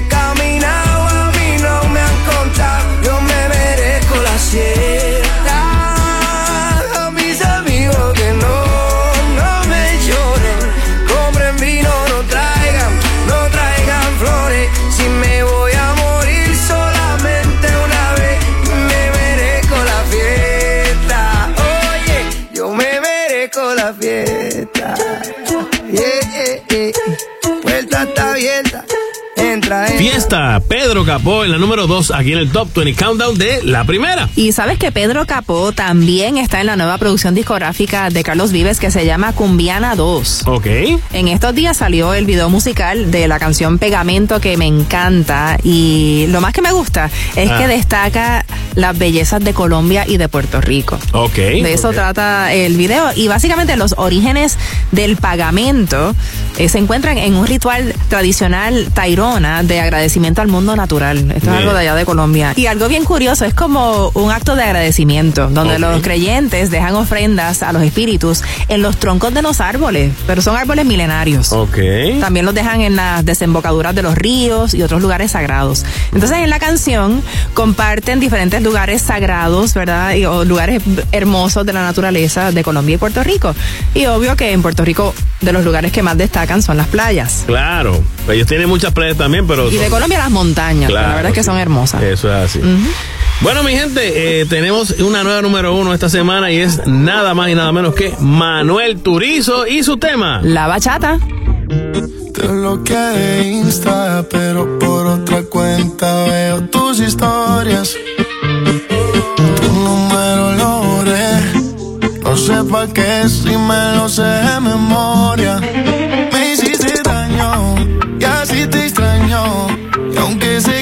Que he Pedro Capó en la número 2 aquí en el Top 20 Countdown de la primera. Y sabes que Pedro Capó también está en la nueva producción discográfica de Carlos Vives que se llama Cumbiana 2. Ok. En estos días salió el video musical de la canción Pegamento que me encanta y lo más que me gusta es Ah. que destaca las bellezas de Colombia y de Puerto Rico. Ok. De eso trata el video y básicamente los orígenes del pagamento eh, se encuentran en un ritual tradicional tairona de agradecimiento al mundo natural. Esto es algo de allá de Colombia. Y algo bien curioso, es como un acto de agradecimiento, donde los creyentes dejan ofrendas a los espíritus en los troncos de los árboles, pero son árboles milenarios. Ok. También los dejan en las desembocaduras de los ríos y otros lugares sagrados. Entonces en la canción comparten diferentes lugares sagrados, ¿verdad? Y, o lugares hermosos de la naturaleza de Colombia y Puerto Rico. Y obvio que en Puerto Rico de los lugares que más destacan son las playas. Claro. Ellos tienen muchas playas también, pero. Y de Colombia las montañas, Claro, la verdad es que son hermosas. Eso es así. Bueno, mi gente, eh, tenemos una nueva número uno esta semana y es nada más y nada menos que Manuel Turizo y su tema. La bachata. Te bloqueé de Insta, pero por otra cuenta veo tus historias. sé pa' qué, si me lo sé de memoria. Me hiciste daño, y así te extraño, y aunque se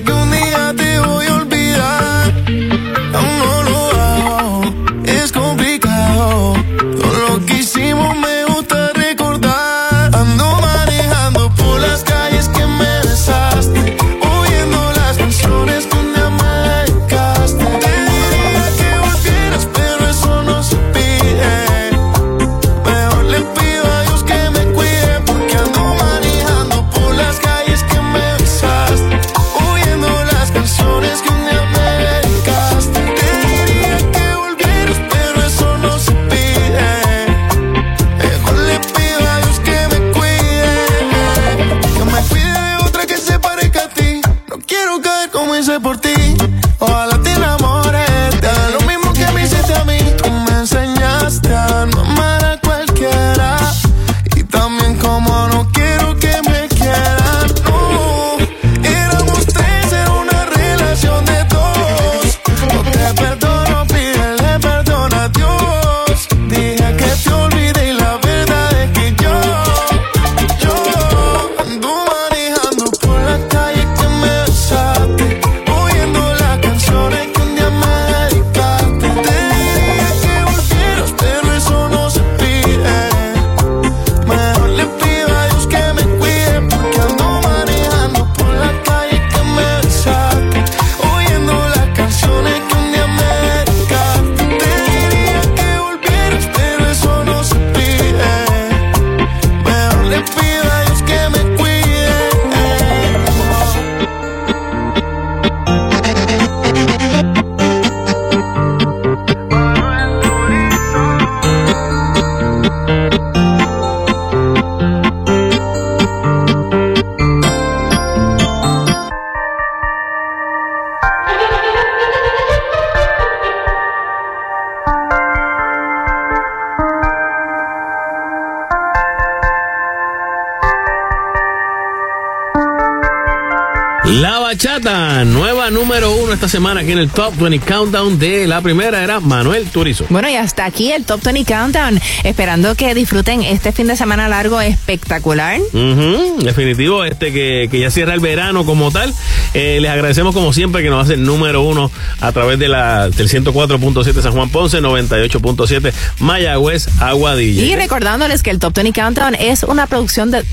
semana aquí en el Top 20 Countdown de la primera era Manuel Turizo. Bueno, y hasta aquí el Top 20 Countdown. Esperando que disfruten este fin de semana largo espectacular. Definitivo, este que, que ya cierra el verano como tal. Eh, les agradecemos como siempre que nos hacen número uno a través de la, del 104.7 San Juan Ponce, 98.7 Mayagüez, Aguadilla. Y recordándoles que el Top 20 Countdown es una producción de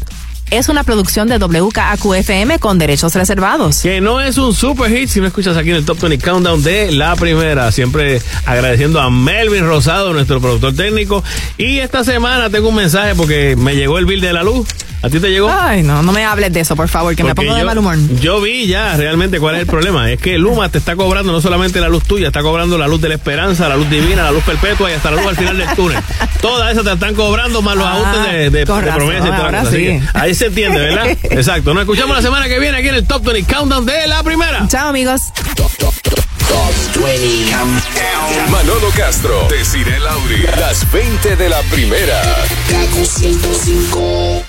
es una producción de WKAQ-FM con derechos reservados. Que no es un super hit si no escuchas aquí en el Top 20 Countdown de la primera. Siempre agradeciendo a Melvin Rosado, nuestro productor técnico. Y esta semana tengo un mensaje porque me llegó el bill de la luz. ¿A ti te llegó? Ay, no, no me hables de eso, por favor, que me pongo de yo- mal humor. Yo vi ya realmente cuál es el problema. Es que Luma te está cobrando no solamente la luz tuya, está cobrando la luz de la esperanza, la luz divina, la luz perpetua y hasta la luz al final del túnel. Todas esas te están cobrando más los Ah, ajustes de, de, promesa y toda la cosa. Sí. ahí se entiende, ¿verdad? Exacto. Nos escuchamos la semana que viene aquí en el Top 20 Countdown de la primera. Chao, amigos. Manolo Castro, Desiree Lauri, las 20 de la primera. Kaku 105.